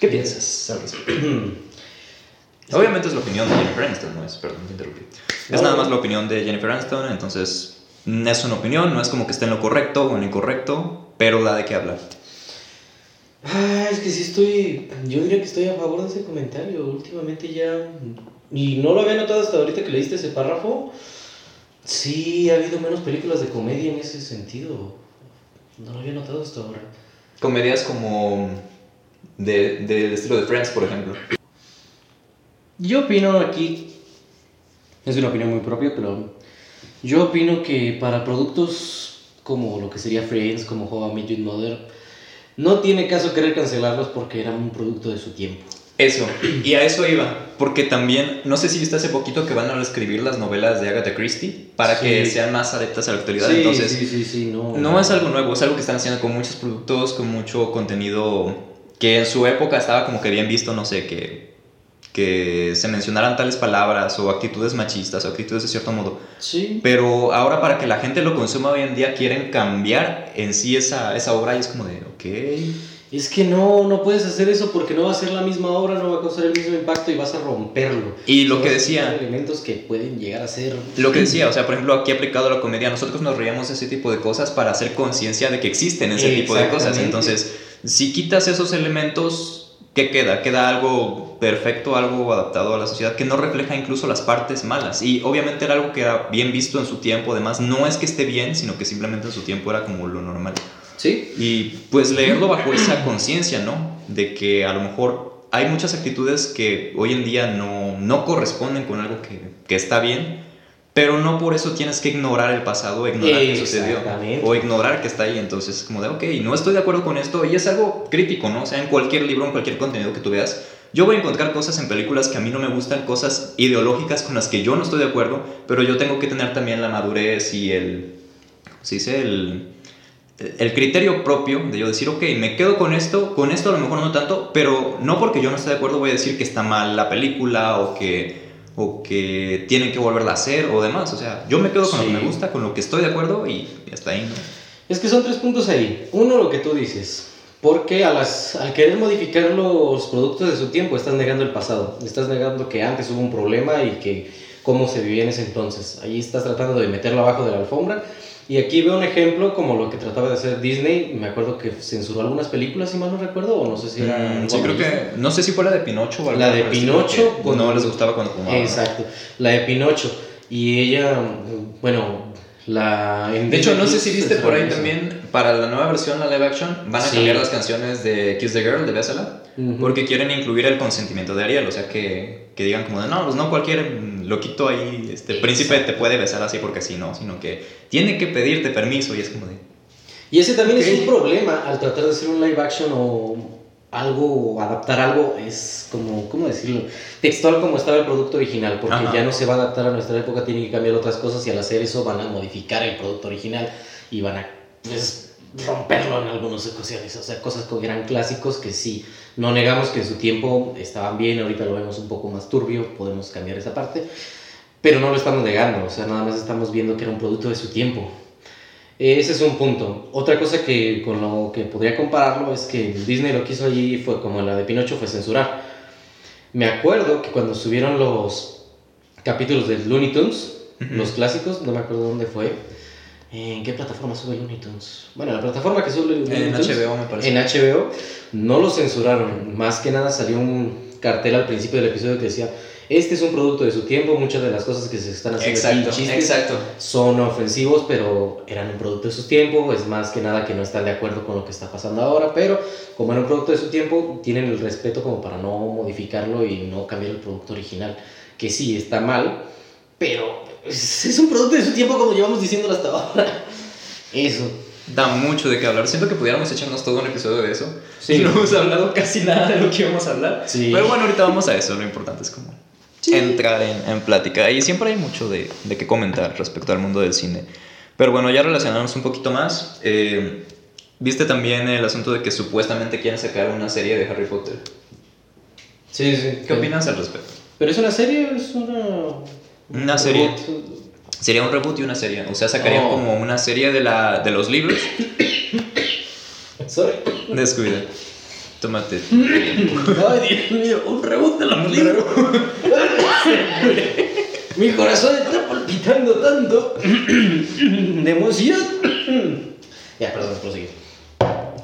¿Qué piensas al respecto? Obviamente es la opinión de Jennifer Aniston, no es, perdón, te interrumpí. Es No, nada más la opinión de Jennifer Aniston, entonces mm, es una opinión, no es como que esté en lo correcto o en lo incorrecto, pero da de qué hablar. Ah, es que sí estoy. Yo diría que estoy a favor de ese comentario. Últimamente ya. Y no lo había notado hasta ahorita que leíste ese párrafo. Sí, ha habido menos películas de comedia en ese sentido. No lo había notado hasta ahora. Comedias como de- del estilo de Friends, por ejemplo. Yo opino aquí. Es una opinión muy propia, pero. Yo opino que para productos como lo que sería Friends, como How I Met Your Mother, no tiene caso querer cancelarlos porque eran un producto de su tiempo. Eso, y a eso iba, porque también, no sé si viste hace poquito que van a reescribir las novelas de Agatha Christie para Sí. que sean más adeptas a la actualidad, entonces sí, sí, sí, no. no es algo nuevo, es algo que están haciendo con muchos productos, con mucho contenido que en su época estaba como que bien visto, no sé, que, que se mencionaran tales palabras o actitudes machistas o actitudes de cierto modo. Sí. Pero ahora para que la gente lo consuma hoy en día quieren cambiar en sí esa, esa obra y es como de, ok. Es que no, no puedes hacer eso porque no va a ser la misma obra, no va a causar el mismo impacto y vas a romperlo. Y lo que decía- elementos que pueden llegar a ser. Lo que decía, o sea, por ejemplo, aquí aplicado a la comedia, nosotros nos reíamos de ese tipo de cosas para hacer conciencia de que existen ese tipo de cosas. Entonces, si quitas esos elementos, ¿qué queda? Queda algo perfecto, algo adaptado a la sociedad que no refleja incluso las partes malas. Y obviamente era algo que era bien visto en su tiempo, además, no es que esté bien, sino que simplemente en su tiempo era como lo normal. Sí. Y pues leerlo bajo esa conciencia, ¿no? De que a lo mejor hay muchas actitudes que hoy en día no, no corresponden con algo que, que está bien, pero no por eso tienes que ignorar el pasado, ignorar que sucedió, o ignorar que está ahí. Entonces, es como de, ok, no estoy de acuerdo con esto, y es algo crítico, ¿no? O sea, en cualquier libro, en cualquier contenido que tú veas, yo voy a encontrar cosas en películas que a mí no me gustan, cosas ideológicas con las que yo no estoy de acuerdo, pero yo tengo que tener también la madurez y el, ¿cómo se dice? El, el criterio propio de yo decir, ok, me quedo con esto, con esto a lo mejor no tanto, pero no porque yo no esté de acuerdo voy a decir que está mal la película o que, o que tienen que volverla a hacer o demás. O sea, yo me quedo con lo que Sí. me gusta, con lo que estoy de acuerdo y hasta ahí, ¿no? Es que son tres puntos ahí. Uno, lo que tú dices. Porque a las, al querer modificar los productos de su tiempo, estás negando el pasado. Estás negando que antes hubo un problema y que cómo se vivía en ese entonces. Ahí estás tratando de meterlo abajo de la alfombra. Y aquí veo un ejemplo como lo que trataba de hacer Disney. Me acuerdo que censuró algunas películas, si mal no recuerdo, o no sé si era... Mm, sí, creo que, no sé si fue la de Pinocho o algo La de Pinocho, con- no les gustaba cuando fumaban. Exacto, la de Pinocho. Y ella, bueno, la... De hecho, no sé si viste por ahí también, para la nueva versión, la live action, van a Sí. cambiar las canciones de Kiss the Girl, de Bésala, porque quieren incluir el consentimiento de Ariel, o sea, que, que digan como de, no, pues no cualquier loquito ahí, este príncipe te puede besar así porque sí, no, sino que tiene que pedirte permiso y es como de... Y ese también es un problema al tratar de hacer un live action o algo, o adaptar algo, es como, ¿cómo decirlo? Textual como estaba el producto original, porque Ajá. ya no se va a adaptar a nuestra época, tiene que cambiar otras cosas y al hacer eso van a modificar el producto original y van a pues, romperlo en algunas ocasiones. O sea, cosas que eran clásicos que sí, no negamos que en su tiempo estaban bien, ahorita lo vemos un poco más turbio, podemos cambiar esa parte, pero no lo estamos negando, o sea, nada más estamos viendo que era un producto de su tiempo. Ese es un punto. Otra cosa que con lo que podría compararlo es que Disney lo que hizo allí fue como la de Pinocho fue censurar. Me acuerdo que cuando subieron los capítulos de Looney Tunes, los clásicos, no me acuerdo dónde fue. ¿En qué plataforma sube Looney Tunes? Bueno, la plataforma que sube Looney En Tunes. HBO me parece. En HBO no lo censuraron. Más que nada salió un cartel al principio del episodio que decía, este es un producto de su tiempo, muchas de las cosas que se están haciendo aquí, Exacto, chistes, exacto. son ofensivos, pero eran un producto de su tiempo, es más que nada que no están de acuerdo con lo que está pasando ahora, pero como era un producto de su tiempo, tienen el respeto como para no modificarlo y no cambiar el producto original, que sí, está mal, pero es es un producto de su tiempo como llevamos diciéndolo hasta ahora. Eso. Da mucho de qué hablar. Siento que pudiéramos echarnos todo un episodio de eso. Sí. Y no hemos hablado casi nada de lo que íbamos a hablar. Sí. Pero bueno, ahorita vamos a eso. Lo importante es como entrar en, en plática. Y siempre hay mucho de, de qué comentar respecto al mundo del cine. Pero bueno, ya relacionarnos un poquito más. eh, Viste también el asunto de que supuestamente quieren sacar una serie de Harry Potter. Sí, sí. ¿Qué opinas al respecto? ¿Pero es una serie o es una...? Una serie. Sería un reboot y una serie. O sea, sacarían Oh. como una serie de, la, de los libros. Sorry. Descuida. Tómate. Ay, Dios mío, un reboot de los libros. Mi corazón está palpitando tanto de emoción. ya, perdón, prosigue.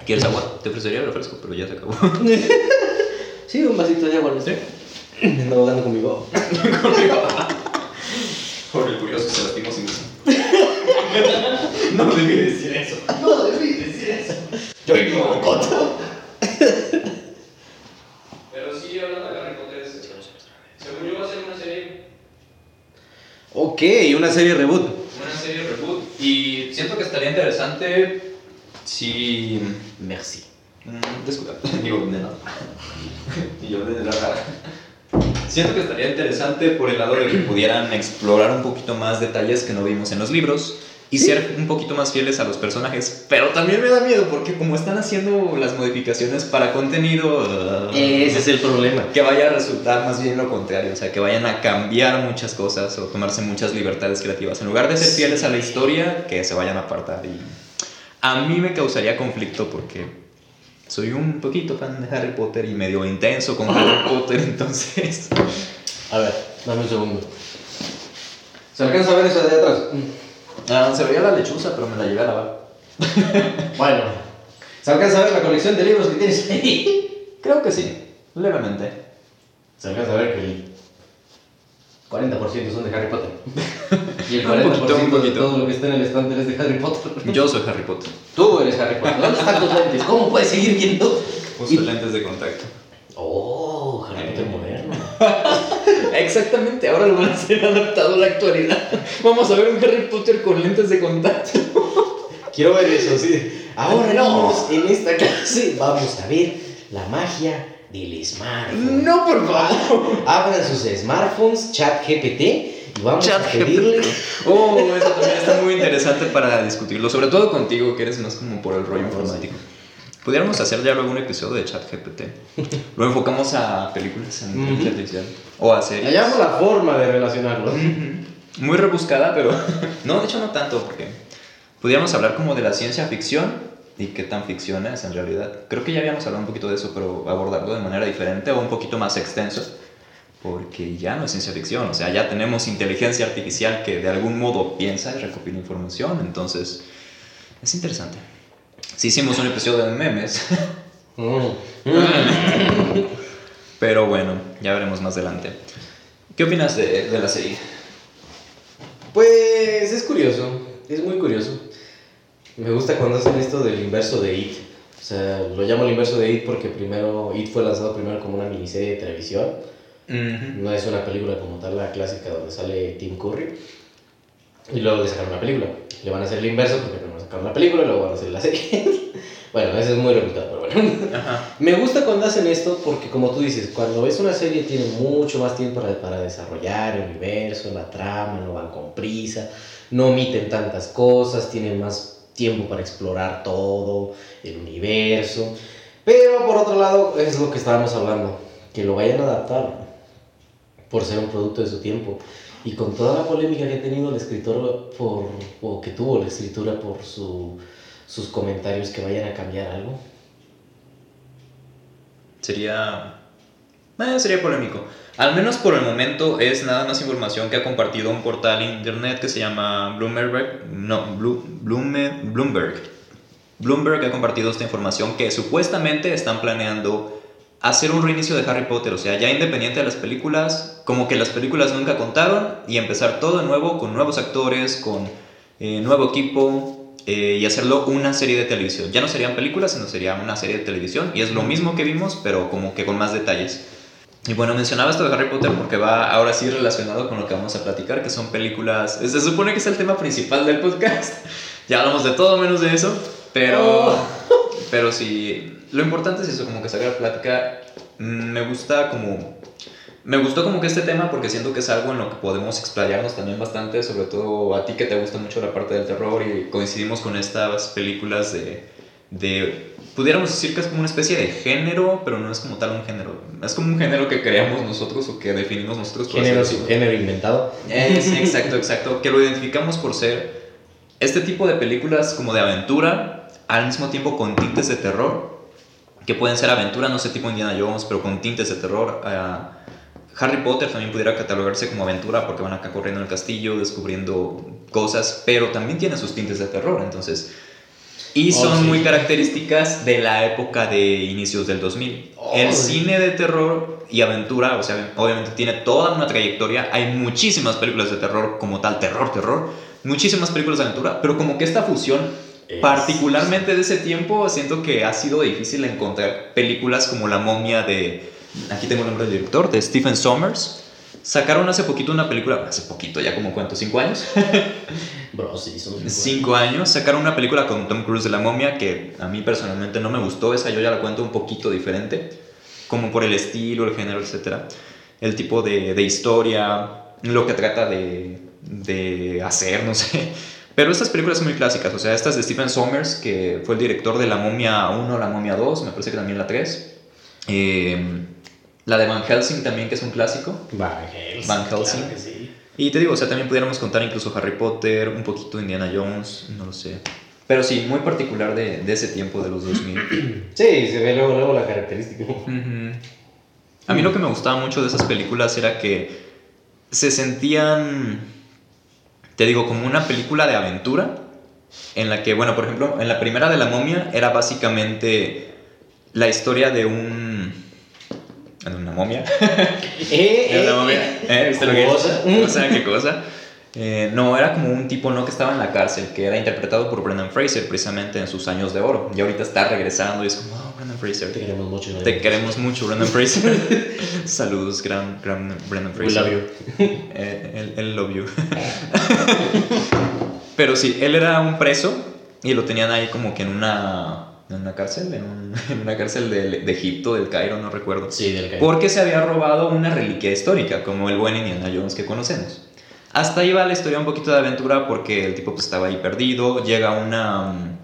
¿Quieres agua? Te ofrecería refresco, pero ya se acabó. Sí, un vasito de agua, ¿no? Me ando ahogando con mi bobo. Por el curioso se lastimó sin No debí decir eso. No debí decir eso. Yo no, coto. Pero sí, hablando de Harry Potter, según yo va a ser una serie, Ok, una serie reboot. una serie reboot. Y siento que estaría interesante si... Merci. Mm, Descuida. Digo, de nada. y yo de la rara. Siento que estaría interesante por el lado de que pudieran explorar un poquito más detalles que no vimos en los libros y ser un poquito más fieles a los personajes. Pero también me da miedo porque como están haciendo las modificaciones para contenido... Ese es el problema. que vaya a resultar más bien lo contrario, o sea, que vayan a cambiar muchas cosas o tomarse muchas libertades creativas. En lugar de ser fieles a la historia, que se vayan a apartar. Y a mí me causaría conflicto porque soy un poquito fan de Harry Potter y medio intenso con Harry Potter, entonces... A ver, dame un segundo. ¿Se alcanza a ver eso de atrás? Ah, se veía la lechuza, pero me la llevé a lavar. Bueno. ¿Se alcanza a ver la colección de libros que tienes ahí? Creo que sí, levemente. Se alcanza a ver que 40% son de Harry Potter. Y el Un 40% poquito, un de todo lo que está en el estante es de Harry Potter. Yo soy Harry Potter. Tú eres Harry Potter. ¿Dónde están tus lentes? ¿Cómo puedes seguir viendo? Uso lentes de contacto. Oh, Harry Potter moderno. Exactamente, ahora lo van a hacer adaptado a la actualidad. Vamos a ver un Harry Potter con lentes de contacto. Quiero ver eso, sí. Ahora, No. en esta clase vamos a ver la magia del smartphone. No, por favor. Abran sus smartphones, chat GPT, y vamos a ChatGPT. pedirle. Oh, eso también está muy interesante para discutirlo, sobre todo contigo, que eres más como por el rollo informático. Pudiéramos hacer ya luego un episodio de ChatGPT. Lo enfocamos a películas en inteligencia artificial o a series. Hallamos la forma de relacionarlo. Muy rebuscada, pero no, de hecho no tanto, porque pudiéramos hablar como de la ciencia ficción y qué tan ficción es en realidad. Creo que ya habíamos hablado un poquito de eso, pero abordarlo de manera diferente o un poquito más extenso, porque ya no es ciencia ficción, o sea, ya tenemos inteligencia artificial que de algún modo piensa y recopila información, entonces es interesante. Si hicimos un episodio de memes, Mm. pero bueno, ya veremos más adelante. ¿Qué opinas de, de la serie? Pues es curioso, es muy curioso. Me gusta cuando hacen esto del inverso de It. O sea, lo llamo el inverso de It porque primero It fue lanzado primero como una miniserie de televisión. No es una película como tal, la clásica donde sale Tim Curry. Y luego le sacaron una película. Le van a hacer el inverso porque primero sacaron la película y luego van a hacer la serie. bueno, eso es muy rebuscado, pero bueno. Ajá. Me gusta cuando hacen esto porque, como tú dices, cuando ves una serie tiene mucho más tiempo para, para desarrollar el universo, la trama, no van con prisa, no omiten tantas cosas, tienen más tiempo para explorar todo, el universo. Pero por otro lado, es lo que estábamos hablando, que lo vayan a adaptar por ser un producto de su tiempo. Y con toda la polémica que ha tenido el escritor por, o que tuvo la escritura por su, sus comentarios, que vayan a cambiar algo. Sería. Eh, sería polémico. Al menos por el momento es nada más información que ha compartido un portal internet que se llama Bloomberg. No, Bloomberg. Bloomberg ha compartido esta información que supuestamente están planeando hacer un reinicio de Harry Potter, o sea, ya independiente de las películas, como que las películas nunca contaron y empezar todo de nuevo con nuevos actores, con eh, nuevo equipo eh, y hacerlo una serie de televisión. Ya no serían películas, sino sería una serie de televisión y es lo mismo que vimos, pero como que con más detalles. Y bueno, mencionaba esto de Harry Potter porque va ahora sí relacionado con lo que vamos a platicar, que son películas. Se supone que es el tema principal del podcast. Ya hablamos de todo menos de eso, pero. Oh. Pero sí, lo importante es eso, como que sacar plática. Mm, Me gusta como. Me gustó como que este tema porque siento que es algo en lo que podemos explayarnos también bastante, sobre todo a ti que te gusta mucho la parte del terror y coincidimos con estas películas de, de pudiéramos decir que es como una especie de género, pero no es como tal un género. Es como un género que creamos nosotros o que definimos nosotros por Género, género inventado. Es, exacto, exacto. Que lo identificamos por ser este tipo de películas como de aventura, al mismo tiempo con tintes de terror, que pueden ser aventura, no sé, tipo Indiana Jones, pero con tintes de terror. Ah, Harry Potter también pudiera catalogarse como aventura porque van acá corriendo en el castillo, descubriendo cosas, pero también tiene sus tintes de terror, entonces... Y Oh, son sí. muy características de la época de inicios del 2000. Oh, el sí. cine de terror y aventura, o sea, obviamente tiene toda una trayectoria. Hay muchísimas películas de terror como tal, terror, terror. Muchísimas películas de aventura, pero como que esta fusión, Es- particularmente de ese tiempo, siento que ha sido difícil encontrar películas como La momia de... Aquí tengo el nombre del director, de Stephen Sommers. Sacaron hace poquito una película, hace poquito, ya como cuánto, cinco años. Bro, sí, son muy Cinco años. Sacaron una película con Tom Cruise de la momia que a mí personalmente no me gustó. Esa yo ya la cuento un poquito diferente. Como por el estilo, el género, etc. El tipo de, de historia, lo que trata de, de hacer, no sé. Pero estas películas son muy clásicas. O sea, estas de Stephen Sommers, que fue el director de La momia 1, La momia 2, me parece que también la 3. Eh, la de Van Helsing también, que es un clásico. Van Helsing. Van Helsing. claro que sí. Y te digo, o sea, también pudiéramos contar incluso Harry Potter, un poquito Indiana Jones, no lo sé. Pero sí, muy particular de, de ese tiempo de los 2000. Sí, se ve luego, luego la característica. A mí lo que me gustaba mucho de esas películas era que se sentían, te digo, como una película de aventura, en la que, bueno, por ejemplo, en la primera de la momia era básicamente la historia de un... de una momia. Eh, eh, una momia. ¿Eh? ¿Viste lo que cosa? O sea, ¿qué cosa? Eh, no, era como un tipo no que estaba en la cárcel, que era interpretado por Brendan Fraser precisamente en sus años de oro. Y ahorita está regresando y es como, oh, Brendan Fraser. Te queremos mucho. ¿no? Te queremos mucho, Brendan Fraser. Saludos, gran, gran Brendan We Fraser. love you. Eh, él, él love you. Pero sí, él era un preso y lo tenían ahí como que en una, en una cárcel, en, un- en una cárcel de, de Egipto, del Cairo, no recuerdo. Sí, del que. Porque se había robado una reliquia histórica, como el buen Indiana Jones que conocemos. Hasta ahí va la historia un poquito de aventura porque el tipo pues, estaba ahí perdido, llega una... mm,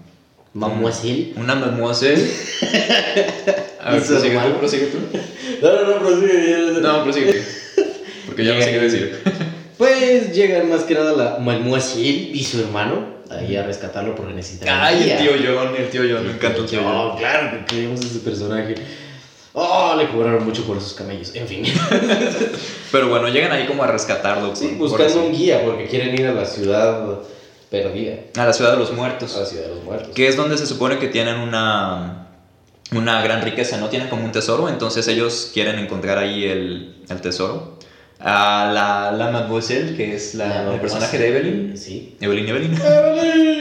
Mademoiselle. Una mademoiselle. A ver, ¿Y su prosigue tú, prosigue tú. No, no, no, prosigue. No, prosigue. Porque yo no sé qué decir. Pues llega más que nada la Mademoiselle y su hermano ahí a rescatarlo porque necesitan. Ay, el tío John, el tío John, me encanta el tío John. Oh, claro que queremos ese personaje. Oh, le cobraron mucho por esos camellos. En fin. Pero bueno, llegan ahí como a rescatarlo. Sí, por- buscando un guía porque quieren ir a la ciudad perdida. A la ciudad de los muertos. A la ciudad de los muertos. que es donde se supone que tienen una, una gran riqueza, ¿no? Tienen como un tesoro, entonces ellos quieren encontrar ahí el, el tesoro. A la, la Mademoiselle, que es la, el personaje de Evelyn. Sí. Evelyn, Evelyn.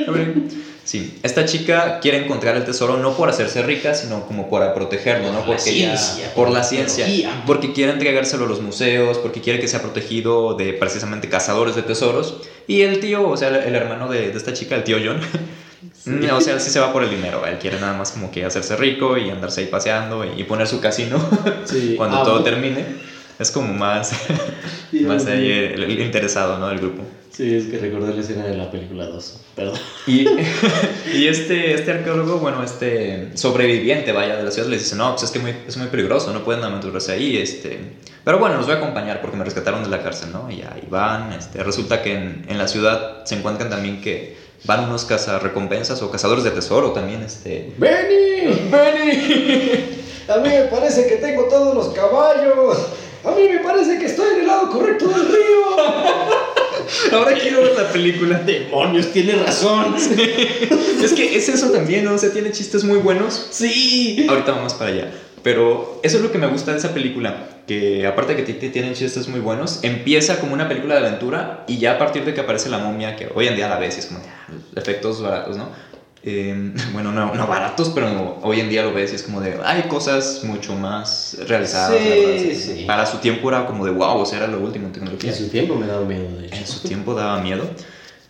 Evelyn. Sí, esta chica quiere encontrar el tesoro no por hacerse rica, sino como para protegerlo, Por ¿no? la Porque ella- ciencia, por por la la ciencia, tecnología. porque quiere entregárselo a los museos, porque quiere que sea protegido de precisamente cazadores de tesoros. Y el tío, o sea, el, el hermano de, de esta chica, el tío John, o sea, él sí se va por el dinero, él quiere nada más como que hacerse rico y andarse ahí paseando y, y poner su casino Sí. cuando Ah, todo termine. Es como más, Dios más ahí mío. el, el interesado, ¿no? Del grupo. Sí, es que recordé la escena de la película 2. Perdón. Y, y este, este arqueólogo, bueno, este sobreviviente, vaya, de la ciudad, les dice, no, pues es que muy, es muy peligroso, no pueden aventurarse ahí, este... Pero bueno, los voy a acompañar porque me rescataron de la cárcel, ¿no? Y ahí van, este, resulta que en, en la ciudad se encuentran también que van unos cazarrecompensas o cazadores de tesoro también, este... ¡Benny! ¡Benny! A mí me parece que tengo todos los caballos. A mí me parece que estoy en el lado correcto del río. Ahora quiero ver la película. ¡Demonios! Tiene razón. Es que es eso también, ¿no? O sea, tiene chistes muy buenos. Sí. Ahorita vamos para allá. Pero eso es lo que me gusta de esa película, que aparte de que tienen chistes muy buenos, empieza como una película de aventura y ya a partir de que aparece la momia, que hoy en día la ves es como ah, efectos baratos, ¿no? Eh, bueno, no, no baratos, pero hoy en día lo ves y es como de, hay cosas mucho más realizadas. Sí, verdad, sí. Para su tiempo era como de, wow, o sea, era lo último en En tecnología. su tiempo me daba miedo, de En hecho. su tiempo daba miedo.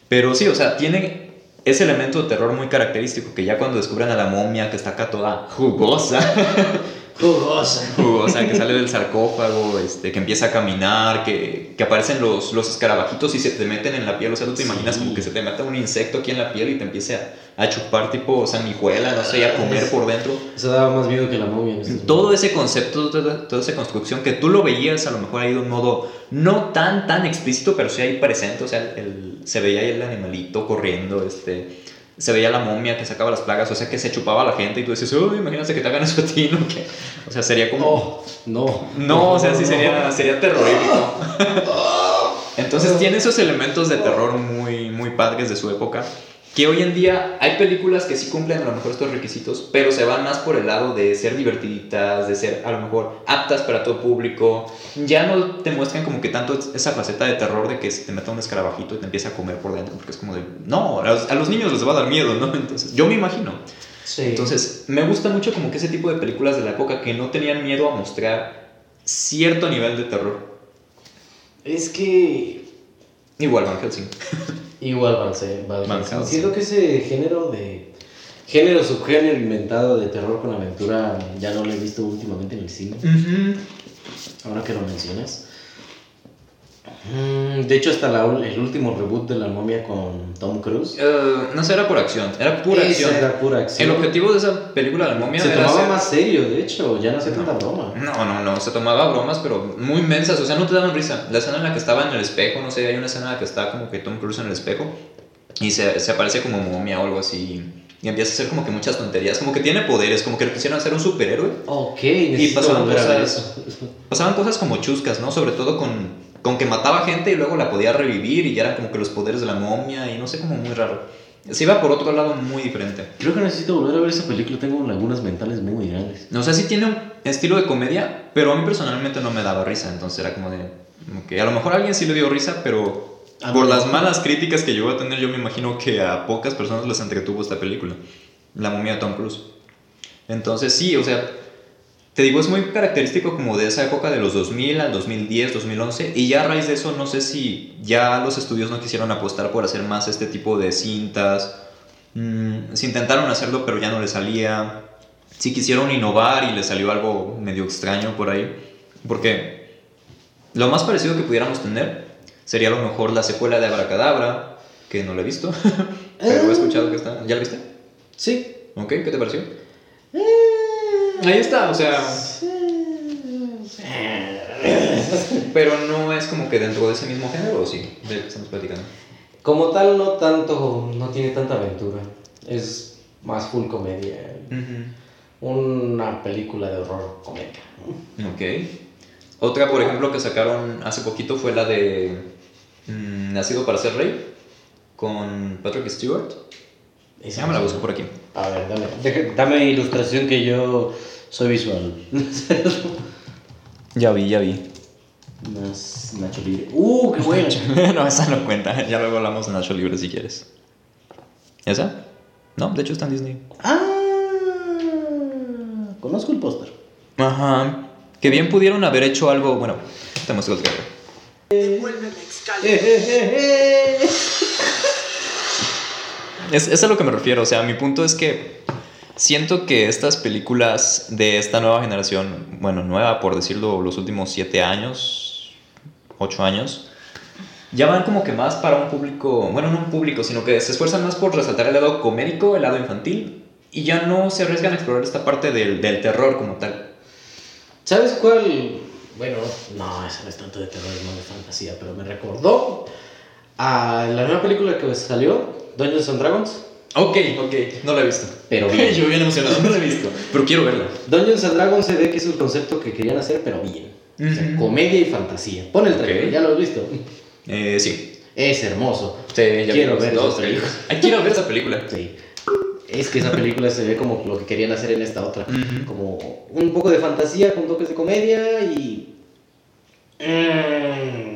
Pero sí, o sea, tiene ese elemento de terror muy característico que ya cuando descubren a la momia que está acá toda jugosa, Jugosa. jugosa, que sale del sarcófago, este, que empieza a caminar, que, que aparecen los, los escarabajitos y se te meten en la piel, o sea, tú te Sí. imaginas como que se te meta un insecto aquí en la piel y te empiece a, a chupar tipo sanguijuela, no sé, y a comer por dentro. Eso daba más miedo que la momia. Todo ese concepto, toda, toda esa construcción que tú lo veías a lo mejor ahí de un modo no tan tan explícito, pero sí ahí presente, o sea, el- se veía ahí el animalito corriendo, este, se veía la momia que sacaba las plagas, o sea, que se chupaba a la gente y tú dices, uy, imagínate que te hagan eso a ti, ¿no? Que- o sea, sería como... Oh, no. No, o sea, sí sería, sería terrorífico. Entonces tiene esos elementos de terror muy, muy padres de su época. Que hoy en día hay películas que sí cumplen a lo mejor estos requisitos, pero se van más por el lado de ser divertiditas, de ser a lo mejor aptas para todo público. Ya no te muestran como que tanto esa faceta de terror de que se te meta un escarabajito y te empieza a comer por dentro, porque es como de, no, a los, a los niños les va a dar miedo, ¿no? Entonces, yo me imagino. Sí. Entonces, me gusta mucho como que ese tipo de películas de la época que no tenían miedo a mostrar cierto nivel de terror. Es que. Igual Van Helsing. Igual Van Se- Van Van Helsing. Helsing. Siento que ese género de. Género, subgénero inventado de terror con aventura ya no lo he visto últimamente en el cine. Ahora que lo mencionas. Mm, De hecho, hasta la el último reboot de La momia con Tom Cruise. Eh, no sé, era por acción. Era pura Esa acción. Era pura acción. El objetivo de esa película la momia Se era tomaba más serio, de hecho, ya no hacía tanta broma. No, no, no, se tomaba bromas, pero muy mensas, o sea, no te daban risa. La escena en la que estaba en el espejo, no sé, hay una escena en la que está como que Tom Cruise en el espejo y se, se aparece como momia o algo así. Y empieza a hacer como que muchas tonterías, como que tiene poderes, como que quisieron hacer un superhéroe. Ok, necesito pasaban cosas- eso. Pasaban cosas como chuscas, ¿no? Sobre todo con, con que mataba gente y luego la podía revivir y ya eran como que los poderes de la momia y no sé, como muy raro. Se iba por otro lado muy diferente. Creo que necesito volver a ver esa película, tengo lagunas mentales muy grandes. O sea, sí tiene un estilo de comedia, pero a mí personalmente no me daba risa. Entonces era como de. que a lo mejor a alguien sí le dio risa, pero A por no. las malas críticas que llegó a tener, yo me imagino que a pocas personas les entretuvo esta película. La momia de Tom Cruise. Entonces sí, o sea, te digo, es muy característico como de esa época de los 2000 al 2010, 2011. Y ya a raíz de eso, no sé si ya los estudios no quisieron apostar por hacer más este tipo de cintas. Mm, se intentaron hacerlo, pero ya no les salía. Sí quisieron innovar y les salió algo medio extraño por ahí. Porque lo más parecido que pudiéramos tener sería a lo mejor la secuela de Abracadabra, que no la he visto, pero he escuchado que está. ¿Ya la viste? Sí. ¿Ok? ¿Qué te pareció? Ahí está, o sea. Pero no es como que dentro de ese mismo género, ¿o sí? De lo que estamos platicando. Como tal, no tanto, no tiene tanta aventura. Es más full comedia. Una película de horror comedia. Ok. Otra, por ejemplo, que sacaron hace poquito fue la de mm, Nacido para ser rey con Patrick Stewart. Esa Ya me la busco por aquí. A ver, dame, dame ilustración que yo soy visual. Ya vi, ya vi. Más Nacho Libre. ¡Uh, qué buena! no, esa no cuenta. Ya luego hablamos de Nacho Libre si quieres. ¿Esa? No, de hecho está en Disney. ¡Ah! Conozco el póster. Ajá. Que bien pudieron haber hecho algo. Bueno, te muestro el trailer. Es, es a lo que me refiero. O sea, mi punto es que siento que estas películas de esta nueva generación, bueno, nueva por decirlo, los últimos siete años, ocho años, ya van como que más para un público, bueno, no un público, sino que se esfuerzan más por resaltar el lado comédico, el lado infantil, y ya no se arriesgan a explorar esta parte del, del terror como tal. ¿Sabes cuál? Bueno, no, esa no es tanto de terror, es más de fantasía, pero me recordó a la nueva película que salió, Dungeons and Dragons, Ok, ok, no la he visto. pero bien. Yo bien emocionado, no la he visto, pero quiero verla. Dungeons and Dragons se ve que es el concepto que querían hacer, pero bien. O sea, comedia y fantasía. Pon el trailer, ya lo has visto. Eh, sí. Es hermoso. Sí, ya Quiero ver dos. Ay, quiero ver esa película. Sí. Es que esa película se ve como lo que querían hacer en esta otra. Como un poco de fantasía con toques de comedia y. Mm,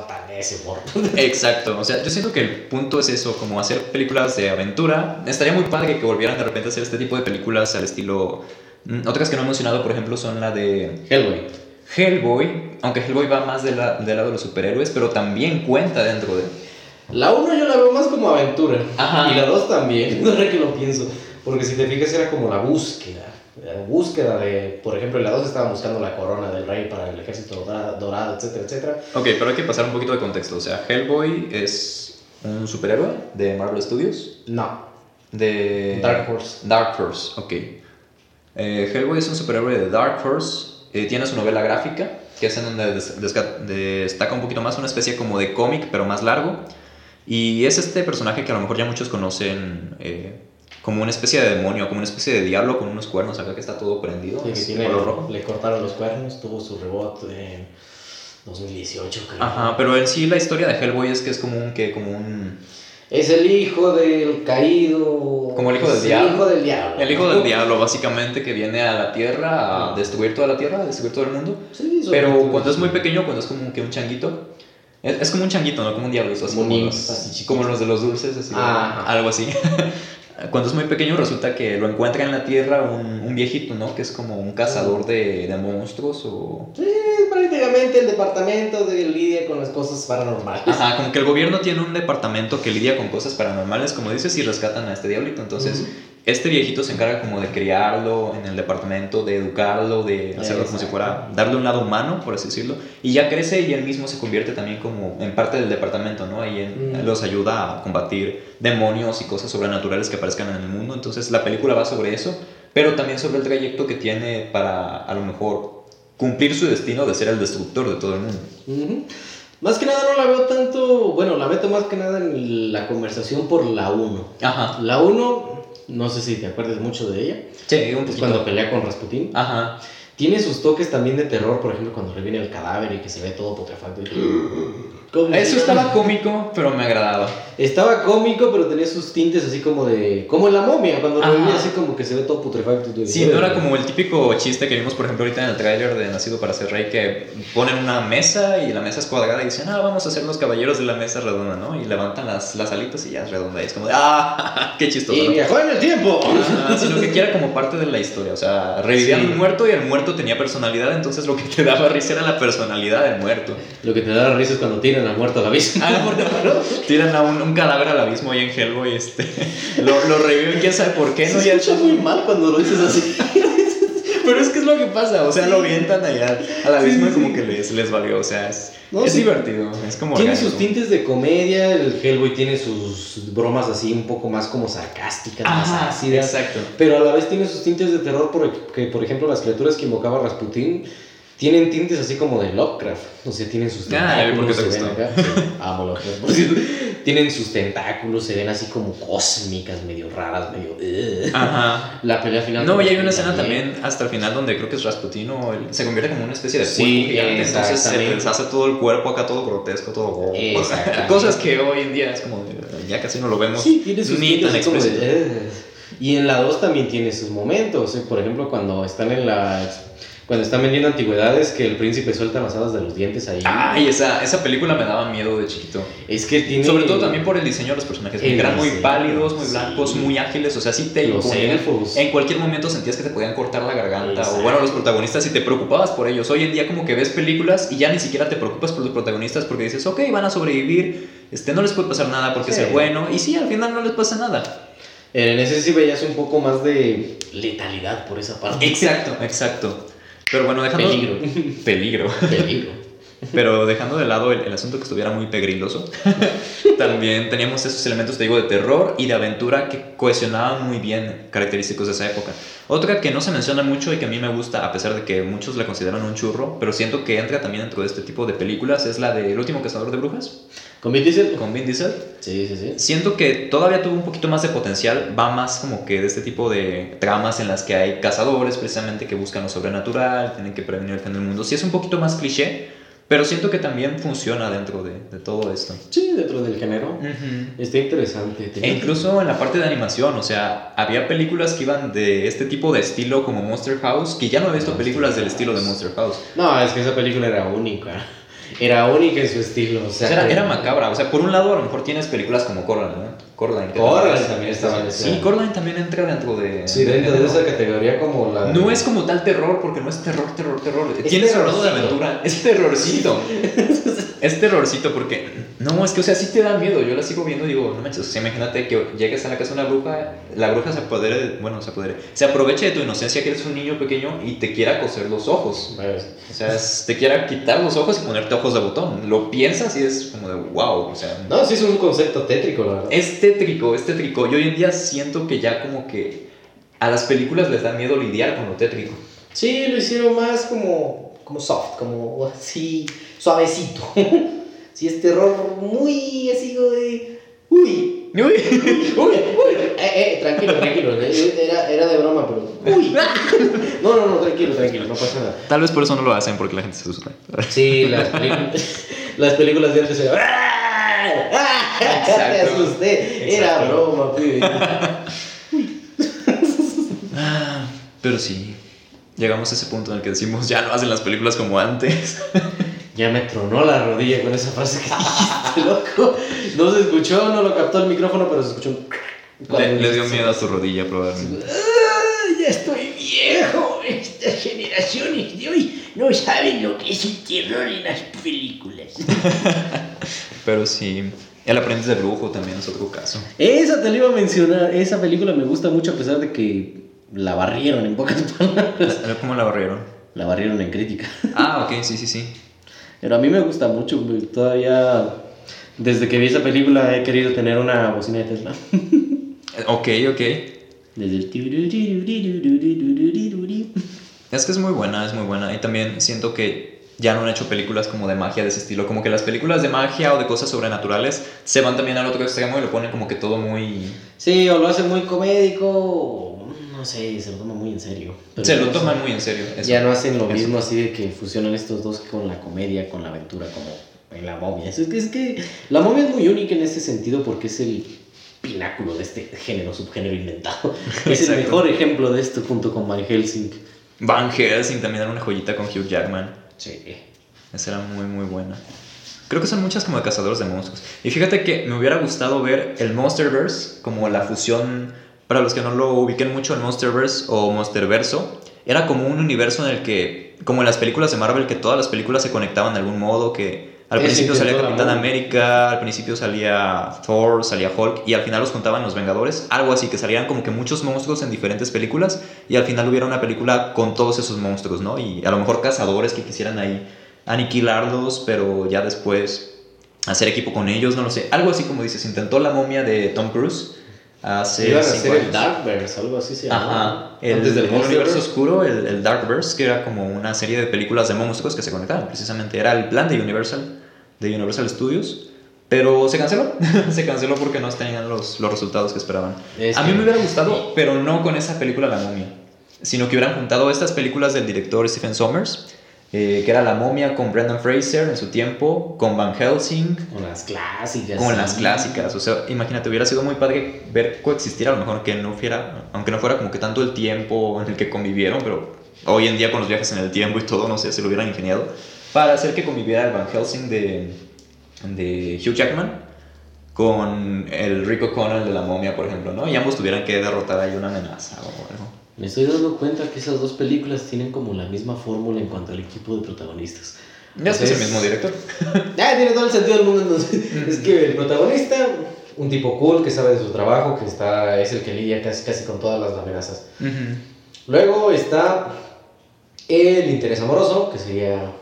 no tan ese humor. Exacto, o sea, yo siento que el punto es eso, como hacer películas de aventura. Estaría muy padre que volvieran de repente a hacer este tipo de películas al estilo... Mm, Otras que no he mencionado, por ejemplo, son la de Hellboy. Hellboy, aunque Hellboy va más de la- del lado de los superhéroes, pero también cuenta dentro de... La 1 yo la veo más como aventura. Ajá. Y la 2 también, ahora que lo pienso. Porque si te fijas era como la búsqueda. Búsqueda de, por ejemplo, en la 2 estaban buscando la corona del rey para el ejército dorado, etcétera, etcétera. Ok, pero hay que pasar un poquito de contexto. O sea, Hellboy es un superhéroe de Marvel Studios. No. De... Dark Horse. Dark Horse, ok. Eh, Hellboy es un superhéroe de Dark Horse. eh, tiene su novela gráfica, que es en donde des- destaca un poquito más una especie como de cómic, pero más largo. Y es este personaje que a lo mejor ya muchos conocen eh, como una especie de demonio, como una especie de diablo con unos cuernos acá que está todo prendido. Sí, tiene- color rojo. le cortaron los cuernos, tuvo su rebote en 2018, creo. Ajá, pero en sí la historia de Hellboy es que es como un que como un Es el hijo del caído. Como el hijo del diablo. El hijo del diablo. el hijo del diablo básicamente que viene a la tierra a destruir toda la tierra, a destruir todo el mundo. Sí, Pero cuando es muy pequeño, cuando es como que un changuito, es, es como un changuito, no como un diablo, es así Como como, los, como los de los dulces, así, Ah. algo así. cuando es muy pequeño resulta que lo encuentra en la tierra un, un viejito, ¿no? Que es como un cazador de, de monstruos o... Sí, prácticamente el departamento de lidia con las cosas paranormales. Ajá, como que el gobierno tiene un departamento que lidia con cosas paranormales, como dices, y rescatan a este diablito. Entonces. Este viejito se encarga como de criarlo en el departamento, de educarlo, de hacerlo como si fuera, darle un lado humano, por así decirlo. Y ya crece y él mismo se convierte también como en parte del departamento, ¿no? Y en- Mm. los ayuda a combatir demonios y cosas sobrenaturales que aparezcan en el mundo. Entonces, la película va sobre eso, pero también sobre el trayecto que tiene para, a lo mejor, cumplir su destino de ser el destructor de todo el mundo. Ujú. Más que nada no la veo tanto, bueno, la meto más que nada en la conversación por la 1. Ajá. La 1, no sé si te acuerdas mucho de ella, Sí, un es poquito. cuando pelea con Rasputín. Ajá. Tiene sus toques también de terror, por ejemplo, cuando reviene el cadáver y que se ve todo putrefacto. y-. Eso estaba cómico, pero me agradaba. Estaba cómico, pero tenía sus tintes así como de... Como en la momia, cuando revive así como que se ve todo putrefacto. y tú Sí, no era como el típico chiste que vimos, por ejemplo, ahorita en el tráiler de Nacido para ser rey, que ponen una mesa y la mesa es cuadrada y dicen, ah, vamos a ser los caballeros de la mesa redonda, ¿no? Y levantan las, las alitas y ya es redonda. Y es como, de, ah, qué chistoso. Y ¿no? viajó en el tiempo. Ajá, sino que quiera como parte de la historia, o sea, revivían Sí. un muerto y el muerto tenía personalidad, entonces lo que te daba risa era la personalidad del muerto. Lo que te da risa es cuando tiran al muerto a la vista. Ah, no, tiran a un, un cadáver al abismo ahí en Hellboy, este, lo, lo reviven, quién sabe por qué, ¿no? Se escucha muy mal cuando lo dices así. Pero es que es lo que pasa, o sea, lo avientan allá al abismo y como que les, les valió, o sea, es, No, es sí. divertido, es como Tiene orgánico. sus tintes de comedia, el Hellboy tiene sus bromas así un poco más como sarcásticas, más Ajá, ácidas. exacto. Pero a la vez tiene sus tintes de terror porque, por ejemplo, las criaturas que invocaba Rasputín tienen tintes así como de Lovecraft. O sea, tienen sus Ah, tentáculos. te se ven acá. Amo Lovecraft. por cierto. tienen sus tentáculos, se ven así como cósmicas, medio raras, medio... Ajá. La pelea final... No, y hay una escena también hasta el final donde creo que es Rasputin o él se convierte como una especie de Sí, gigante, entonces se exactamente. les hace todo el cuerpo acá todo grotesco, todo Exactamente. cosas que hoy en día es como ya casi no lo vemos Sí, tiene sus ni tan. Y en la 2 también tiene sus momentos. ¿eh? Por ejemplo, cuando están en la. Cuando están vendiendo antigüedades, que el príncipe suelta las hadas de los dientes ahí. Ay, esa, esa película me daba miedo de chiquito. Es que tiene. Sobre todo también por el diseño de los personajes, El eran muy pálidos, muy sí. blancos, muy ágiles, o sea, sí te Los elfos. En cualquier momento sentías que te podían cortar la garganta, Exacto. o bueno, los protagonistas y te preocupabas por ellos. Hoy en día como que ves películas y ya ni siquiera te preocupas por los protagonistas porque dices, ok, van a sobrevivir, este, no les puede pasar nada porque Sí. es el bueno, y sí, al final no les pasa nada. En ese sí veías un poco más de letalidad por esa parte. Exacto, exacto. Pero bueno, dejando... Peligro. Peligro. Peligro. Pero dejando de lado el, el asunto que estuviera muy pegriloso, también teníamos esos elementos, te digo, de terror y de aventura que cohesionaban muy bien característicos de esa época. Otra que no se menciona mucho y que a mí me gusta, a pesar de que muchos la consideran un churro, pero siento que entra también dentro de este tipo de películas, es la de El último cazador de brujas, ¿Con Vin Diesel? con Vin Diesel. Sí, sí, sí. Siento que todavía tuvo un poquito más de potencial, va más como que de este tipo de tramas en las que hay cazadores precisamente que buscan lo sobrenatural, tienen que prevenir el fin del mundo. Sí es un poquito más cliché, Pero siento que también funciona dentro de, de todo esto. Sí, dentro del género. Está interesante. E incluso en la parte de animación, o sea, había películas que iban de este tipo de estilo como Monster House, que ya no he visto películas del estilo de Monster House. No, es que esa película era única. Era única en su estilo. O O sea, era macabra. O sea, por un lado a lo mejor tienes películas como Coraline, ¿no? Coraline. también estaba en. Sí, Coraline también entra dentro de... Sí, dentro de esa categoría como la... No es como tal terror, porque no es terror, terror, terror. Es Tiene lado de aventura. Es terrorcito. es terrorcito porque. No, es que, o sea, sí te da miedo. Yo la sigo viendo y digo, no manches. O sea, imagínate que llegues a la casa de una bruja, la bruja se apodere, de- bueno, se apodere, se aproveche de tu inocencia que eres un niño pequeño y te quiera coser los ojos. O sea, es- te quiera quitar los ojos y ponerte ojos de botón. Lo piensas y es como de wow. O sea, No, sí es un concepto tétrico, la verdad. es tétrico, es tétrico. Yo hoy en día siento que ya como que a las películas les da miedo lidiar con lo tétrico. Sí, lo hicieron más como, como soft, como así, suavecito. sí, es terror muy así de... Uy, Uy. uy, uy, eh, eh, tranquilo, tranquilo, eh, era, era de broma, pero... Uy. No, no, no, tranquilo, tranquilo, no pasa nada. Tal vez por eso no lo hacen, porque la gente se asusta. Sí, las películas, las películas de antes eran... ¡Ah! Te Exacto. asusté, era broma, pibe. Ah, pero sí, llegamos a ese punto en el que decimos, ya no hacen las películas como antes. Ya me tronó la rodilla con esa frase que dijiste, loco. No se escuchó, no lo captó el micrófono, pero se escuchó un... Le, le dio miedo a su rodilla, probablemente. Ah, ya estoy viejo. Estas generaciones de hoy no saben lo que es el terror en las películas. Pero sí, El aprendiz de brujo también es otro caso. Esa te la iba a mencionar. Esa película me gusta mucho a pesar de que la barrieron en pocas palabras. ¿Cómo la barrieron? La barrieron en crítica. Ah, ok, sí, sí, sí. Pero a mí me gusta mucho. Todavía, desde que vi esa película, he querido tener una bocina de Tesla. Ok, ok. Desde el... Es que es muy buena, es muy buena. Y también siento que ya no han hecho películas como de magia de ese estilo. Como que las películas de magia o de cosas sobrenaturales se van también al otro extremo y lo ponen como que todo muy... Sí, o lo hacen muy comédico, o no sé, se lo toman muy en serio. Pero se lo no toman sé, muy en serio. eso. Ya no hacen lo Eso. mismo así de que fusionan estos dos con la comedia, con la aventura, como en la momia. Es que, es que la momia es muy única en ese sentido porque es el pináculo de este género, subgénero inventado. es el mejor ejemplo de esto junto con Van Helsing. Van Helsing también era una joyita con Hugh Jackman. Sí. Esa era muy, muy buena. Creo que son muchas como de cazadores de monstruos. Y fíjate que me hubiera gustado ver el Monsterverse como la fusión. Para los que no lo ubiquen mucho, el Monsterverse o Monsterverso era como un universo en el que, como en las películas de Marvel, que todas las películas se conectaban de algún modo, que al principio salía Capitán. América, al principio salía Thor, salía Hulk, y al final los juntaban los Vengadores, algo así, que salían como que muchos monstruos en diferentes películas, y al final hubiera una película con todos esos monstruos, ¿no? Y a lo mejor cazadores que quisieran ahí aniquilarlos, pero ya después hacer equipo con ellos, no lo sé. Algo así como dices, intentó la momia de Tom Cruise hace Iban a hacer el. Darkverse, algo así se llama. Ajá, el, Antes del el universo oscuro, el, el Darkverse, que era como una serie de películas de monstruos que se conectaban. Precisamente era el plan de Universal, de Universal Studios. Pero se canceló, se canceló porque no tenían los, los resultados que esperaban. Es A mí me hubiera gustado, pero no con esa película La Momia, sino que hubieran juntado estas películas del director Stephen Sommers, eh, que era La Momia con Brendan Fraser en su tiempo, con Van Helsing, Con las clásicas. con sí. las clásicas. O sea, imagínate, hubiera sido muy padre ver coexistir, a lo mejor que no fuera, aunque no fuera como que tanto el tiempo en el que convivieron, pero hoy en día con los viajes en el tiempo y todo, no sé, se lo hubieran ingeniado, para hacer que conviviera el Van Helsing de, de Hugh Jackman con el Rico Connell de la momia, por ejemplo, ¿no? Y ambos tuvieran que derrotar ahí una amenaza o algo. Me estoy dando cuenta que esas dos películas tienen como la misma fórmula en cuanto al equipo de protagonistas. Ya es el mismo director. Ah, tiene todo el sentido del mundo entonces. Es que el protagonista, un tipo cool que sabe de su trabajo, que está, es el que lidia casi, casi con todas las amenazas. Luego está el interés amoroso, que sería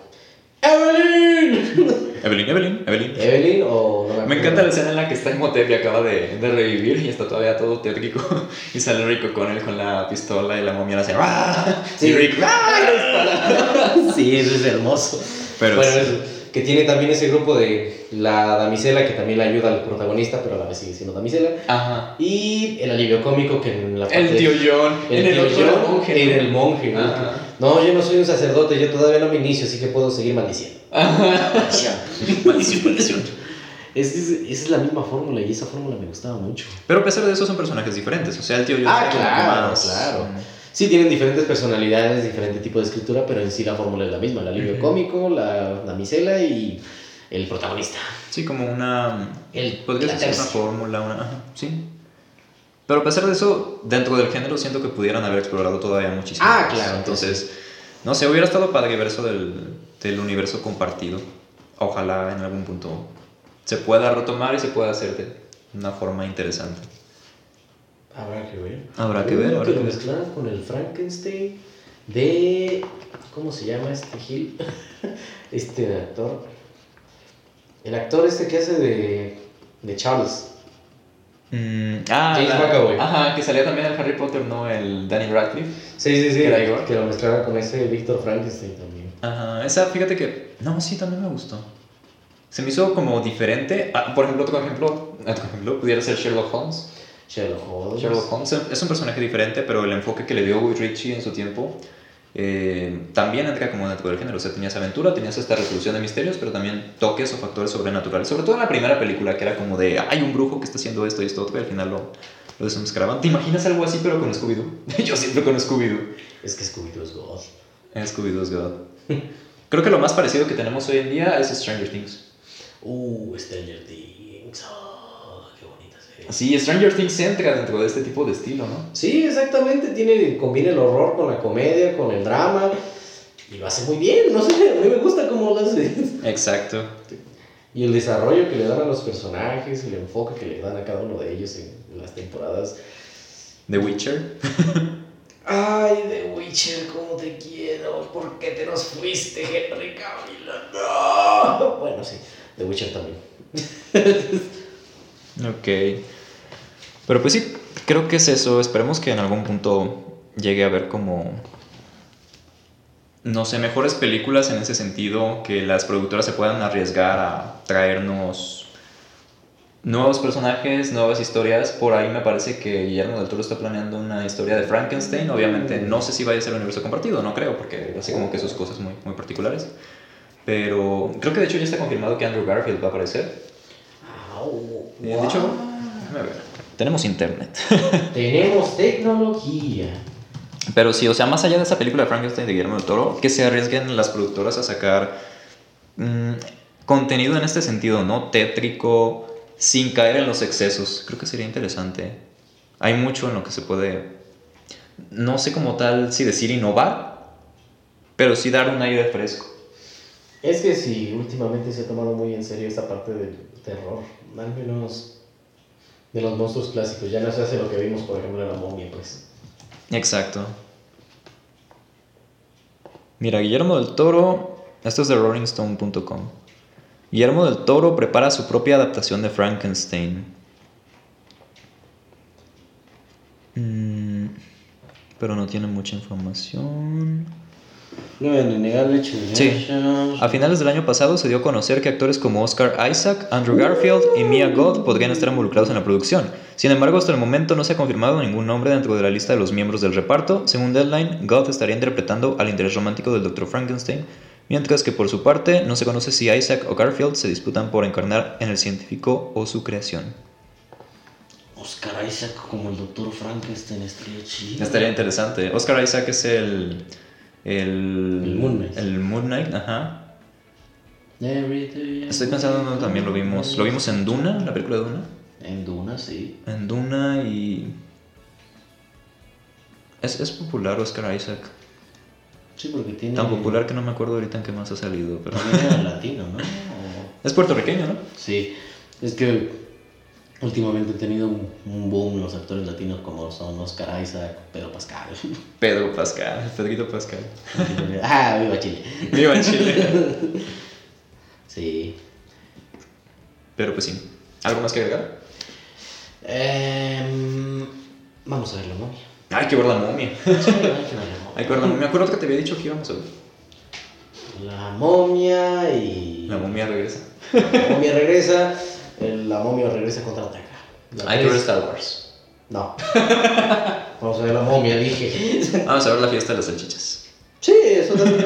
Evelyn. Evelyn, Evelyn, Evelyn. Evelyn o no Me encanta la escena en la que está en Motep y acaba de, de revivir y está todavía todo tétrico. Y sale Rico con él con la pistola y la momia le hace ¡Ah! Sí. Y Rick ¡Ah! Sí, eso es hermoso. Pero bueno, que tiene también ese grupo de la damisela que también le ayuda al protagonista, pero a la vez sigue siendo damisela. Ajá. Y el alivio cómico que en la El parte- tío John. El en el tío otro era John monje, ¿no? el monje, ¿no? Ajá. No, yo no soy un sacerdote, yo todavía no me inicio, así que puedo seguir maldiciendo. Maldición, maldición. Es, es- esa es la misma fórmula y esa fórmula me gustaba mucho. Pero a pesar de eso son personajes diferentes. O sea, el tío yo Ah, claro, claro. Sí, tienen diferentes personalidades, diferente tipo de escritura, pero en sí la fórmula es la misma. El alivio cómico, la damisela y el protagonista. Sí, como una... El, Podría ser una fórmula, una... ajá, sí. Pero a pesar de eso, dentro del género siento que pudieran haber explorado todavía muchísimo. Ah, claro, Entonces, no sé, hubiera estado padre ver eso del, del universo compartido. Ojalá en algún punto se pueda retomar y se pueda hacer de una forma interesante. Habrá que ver. Habrá que ver, habrá que que mezclaron con el Frankenstein de. ¿Cómo se llama este Gil? Este actor. El actor este que hace de. de Charles. Mm, ah, James la- McAvoy. Ajá, que salía también el Harry Potter, ¿no? El Danny Radcliffe. Sí, sí, sí. Que era. Que lo mezclaron con ese Víctor Frankenstein también. Ajá, esa, fíjate que. No, sí, también me gustó. Se me hizo como diferente. Ah, por ejemplo, otro ejemplo, otro ejemplo pudiera ser Sherlock Holmes. Sherlock Holmes. Sherlock Holmes es un personaje diferente, pero el enfoque que le dio Guy Ritchie en su tiempo eh, también entra como dentro del género. O sea, tenías aventura, tenías esta resolución de misterios, pero también toques o factores sobrenaturales. Sobre todo en la primera película, que era como de hay un brujo que está haciendo esto y esto otro, y al final lo, lo desenmascaraban. ¿Te imaginas algo así, pero con Scooby-Doo? Yo siempre con Scooby-Doo. Es que Scooby-Doo es God. Scooby-Doo es God. Creo que lo más parecido que tenemos hoy en día es Stranger Things. Uh, Stranger Things. Oh, qué bonita serie. Sí, Stranger Things entra dentro de este tipo de estilo, ¿no? Sí, exactamente. Tiene, combina el horror con la comedia, con el drama. Y lo hace muy bien. No sé, a mí me gusta cómo lo hace. Exacto. Y el desarrollo que le dan a los personajes, el enfoque que le dan a cada uno de ellos en las temporadas. The Witcher. Ay, The Witcher, cómo te quiero. ¿Por qué te nos fuiste, Henry Cavill? No. Bueno, sí, The Witcher también. Ok. Pero pues sí, creo que es eso. Esperemos que en algún punto llegue a ver como... No sé, mejores películas en ese sentido, que las productoras se puedan arriesgar a traernos nuevos personajes, nuevas historias. Por ahí me parece que Guillermo del Toro está planeando una historia de Frankenstein. Obviamente no sé si vaya a ser el universo compartido, no creo, porque hace como que sus cosas muy, muy particulares. Pero creo que de hecho ya está confirmado que Andrew Garfield va a aparecer. Au, Eh, De hecho, déjame ver. Tenemos internet. Tenemos tecnología. Pero sí, o sea, más allá de esa película de Frankenstein de Guillermo del Toro, que se arriesguen las productoras a sacar mm, contenido en este sentido, ¿no? Tétrico, sin caer en los excesos. Creo que sería interesante. Hay mucho en lo que se puede, no sé como tal si decir innovar, pero sí dar un aire fresco. Es que sí, últimamente se ha tomado muy en serio esta parte del terror, al menos de los monstruos clásicos. Ya no se hace lo que vimos, por ejemplo, en la momia, pues. Exacto. Mira, Guillermo del Toro, esto es de rollingstone.com. Guillermo del Toro prepara su propia adaptación de Frankenstein. Mm, pero no tiene mucha información. No voy a negar. Sí. A finales del año pasado se dio a conocer que actores como Oscar Isaac, Andrew Garfield y Mia Goth podrían estar involucrados en la producción. Sin embargo, hasta el momento no se ha confirmado ningún nombre dentro de la lista de los miembros del reparto. Según Deadline, Goth estaría interpretando al interés romántico del Dr. Frankenstein, mientras que por su parte no se conoce si Isaac o Garfield se disputan por encarnar en el científico o su creación. Oscar Isaac como el doctor Frankenstein estaría chido. Estaría interesante. Oscar Isaac es el... El, El Moon Knight. El Moon Knight, ajá. Estoy pensando también lo vimos. ¿Lo vimos en Duna, la película de Duna? En Duna, sí. En Duna y. Es, es popular Oscar Isaac. Sí, porque tiene. Tan popular que no me acuerdo ahorita en qué más ha salido. Pero... También era latino, ¿no? O- Es puertorriqueño, ¿no? Sí, es que últimamente he tenido un, un boom los actores latinos como son Oscar Isaac, Pedro Pascal. Pedro Pascal, Pedrito Pascal. ah, viva Chile. Viva Chile. Sí. Pero pues sí. ¿Algo más que agregar? Em, vamos a ver la momia. Hay que ver la momia. Sí, hay que ver la momia. Hay que ver la momia. Me acuerdo que te había dicho que íbamos a ver. La momia y. La momia regresa. La momia regresa. El- La momia regresa contra ataca. La Hay que ver Star Wars. No. Vamos a ver la momia, dije. Vamos a ver la fiesta de las salchichas. Sí, eso también.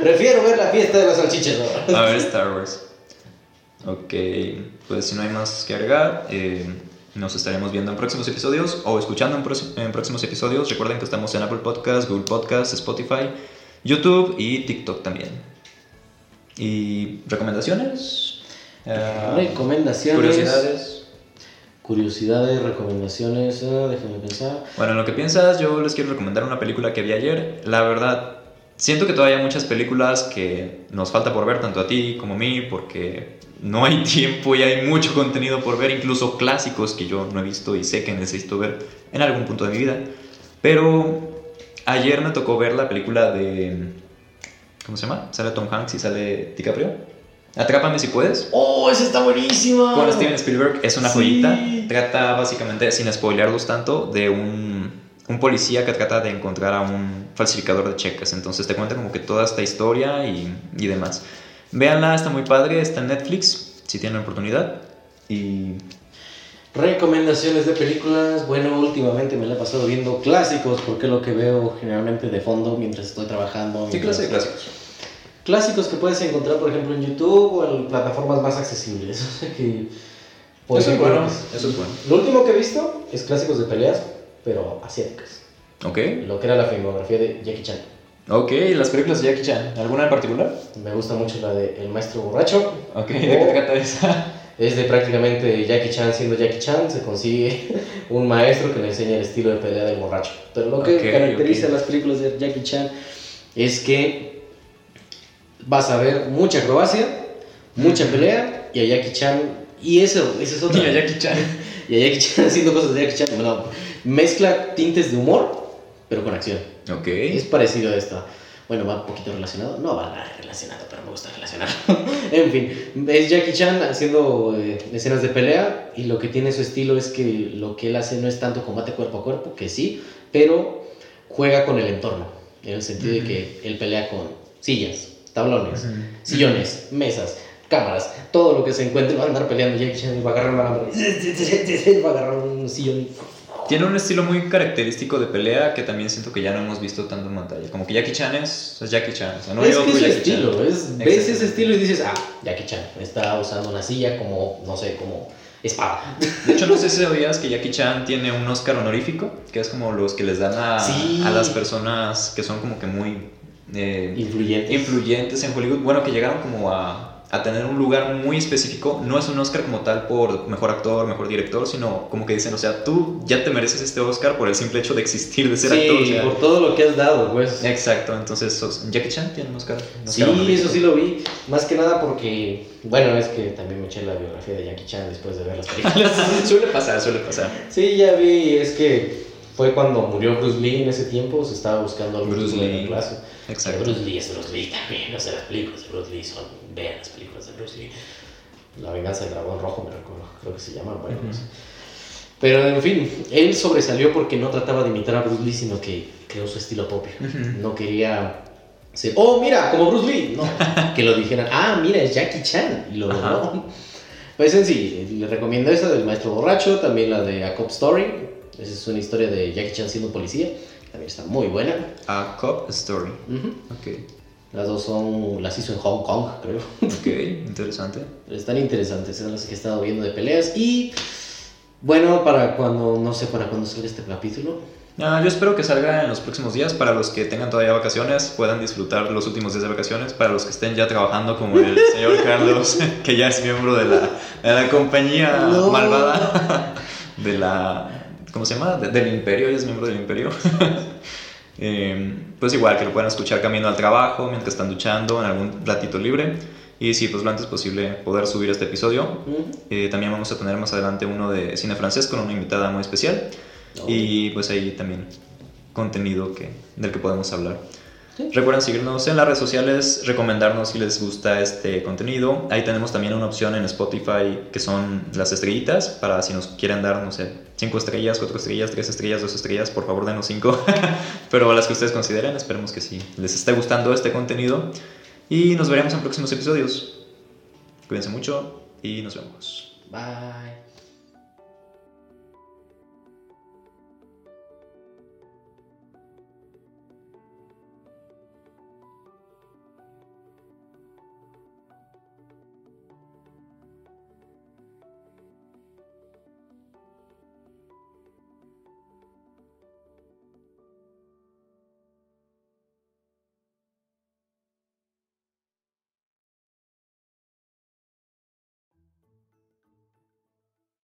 Prefiero ver la fiesta de las salchichas. ¿no? A ver Star Wars. Ok, pues si no hay más que agregar, eh, nos estaremos viendo en próximos episodios o escuchando en, en próximos episodios. Recuerden que estamos en Apple Podcasts, Google Podcasts, Spotify, YouTube y TikTok también. ¿Y recomendaciones? Ah, Recomendaciones. curiosidades. Curiosidades, recomendaciones. ah, déjame pensar. Bueno, en lo que piensas, yo les quiero recomendar una película que vi ayer. La verdad, siento que todavía hay muchas películas que nos falta por ver, tanto a ti como a mí, porque no hay tiempo y hay mucho contenido por ver, incluso clásicos que yo no he visto y sé que necesito ver en algún punto de mi vida. Pero ayer me tocó ver la película de... ¿Cómo se llama? Sale Tom Hanks y sale DiCaprio. Atrápame si puedes. ¡Oh, esa está buenísima! Con Steven Spielberg es una Sí. joyita. Trata básicamente, sin spoilearlos tanto, de un, un policía que trata de encontrar a un falsificador de cheques. Entonces te cuenta como que toda esta historia y, y demás. Véanla, está muy padre, está en Netflix, si tienen la oportunidad. Y Recomendaciones de películas. Bueno, últimamente me la he pasado viendo clásicos porque es lo que veo generalmente de fondo mientras estoy trabajando. ¿qué clase de clásicos? Clásicos que puedes encontrar, por ejemplo, en YouTube o en plataformas más accesibles. O sea que, por Eso es bueno, eso es bueno. Lo último que he visto es clásicos de peleas, pero asiáticas. Ok, Lo que era la filmografía de Jackie Chan. ok, las películas de Jackie Chan, ¿alguna en particular? Me gusta mucho la de El Maestro Borracho. Ok, ¿de qué trata esa? Es de prácticamente Jackie Chan siendo Jackie Chan, se consigue un maestro que le enseña el estilo de pelea del borracho. Pero lo que caracteriza las películas de Jackie Chan es que vas a ver mucha acrobacia, mucha pelea y a Jackie Chan, y eso, eso es otra. Y a Jackie Chan. Y a Jackie Chan haciendo cosas de Jackie Chan. Bueno, mezcla tintes de humor, pero con acción. Ok. Es parecido a esta. Bueno, va un poquito relacionado. No va nada relacionado, pero me gusta relacionarlo. en fin, es Jackie Chan haciendo eh, escenas de pelea y lo que tiene su estilo es que lo que él hace no es tanto combate cuerpo a cuerpo, que sí, pero juega con el entorno. En el sentido de que él pelea con sillas, tablones, sillones, mesas, cámaras, todo lo que se encuentre va a andar peleando Jackie Chan y va a agarrar un alambre. Va a agarrar un sillón Tiene un estilo muy característico de pelea que también siento que ya no hemos visto tanto en pantalla. Como que Jackie Chan es, es Jackie Chan. O sea, no es que es su estilo, Chan. es, ves ese estilo y dices, ah, Jackie Chan está usando una silla como, no sé, como espada. De hecho, no sé si sabías que Jackie Chan tiene un Oscar honorífico, que es como los que les dan a, Sí. a las personas que son como que muy eh, Influyente. influyentes en Hollywood. Bueno, que llegaron como a, a tener un lugar muy específico. No es un Oscar como tal por mejor actor, mejor director, sino como que dicen, o sea, tú ya te mereces este Oscar por el simple hecho de existir, de ser sí, actor. o sea, por todo lo que has dado, pues. Exacto, entonces Jackie Chan tiene un Oscar. un Sí, Oscar honorífico. eso sí lo vi. Más que nada porque, bueno, es que también me eché la biografía de Jackie Chan después de ver las películas. suele pasar, suele pasar. sí, ya vi, es que fue cuando murió Bruce Lee en ese tiempo, se estaba buscando algún Bruce Lee. reemplazo. Exacto. Bruce Lee es Bruce Lee también, o sea, las películas de Bruce Lee son, vean las películas de Bruce Lee. La venganza del dragón rojo, me recuerdo, creo que se llama, bueno, no sé. Pero en fin, él sobresalió porque no trataba de imitar a Bruce Lee, sino que creó su estilo propio. Ujú. No quería ser, oh, mira, como Bruce Lee. No, que lo dijeran, ah, mira, es Jackie Chan. Y lo logró. Pues en sí, le recomiendo esa del maestro borracho, también la de A Cop Story. Esa es una historia de Jackie Chan siendo policía. También está muy buena. A Cop Story. Ujú. Ok. Las dos son, las hizo en Hong Kong, creo. Ok, interesante. Están interesantes, son las que he estado viendo de peleas. Y bueno, para cuando, no sé para cuándo sale este capítulo. Ah, yo espero que salga en los próximos días para los que tengan todavía vacaciones, puedan disfrutar los últimos días de vacaciones, para los que estén ya trabajando como el señor Carlos, que ya es miembro de la, de la compañía No. malvada, de la, ¿cómo se llama? De- del imperio, ya es miembro del imperio. Eh, pues igual que lo puedan escuchar camino al trabajo, mientras están duchando, en algún ratito libre. Y sí, pues lo antes posible poder subir este episodio. Eh, también vamos a tener más adelante uno de cine francés con una invitada muy especial. Y pues ahí también contenido que, del que podemos hablar. Sí. Recuerden seguirnos en las redes sociales, recomendarnos si les gusta este contenido. Ahí tenemos también una opción en Spotify que son las estrellitas para si nos quieren dar, no sé, 5 estrellas, 4 estrellas, 3 estrellas, 2 estrellas, por favor denos 5. Pero las que ustedes consideren, esperemos que sí les esté gustando este contenido. Y nos veremos en próximos episodios. Cuídense mucho y nos vemos. Bye.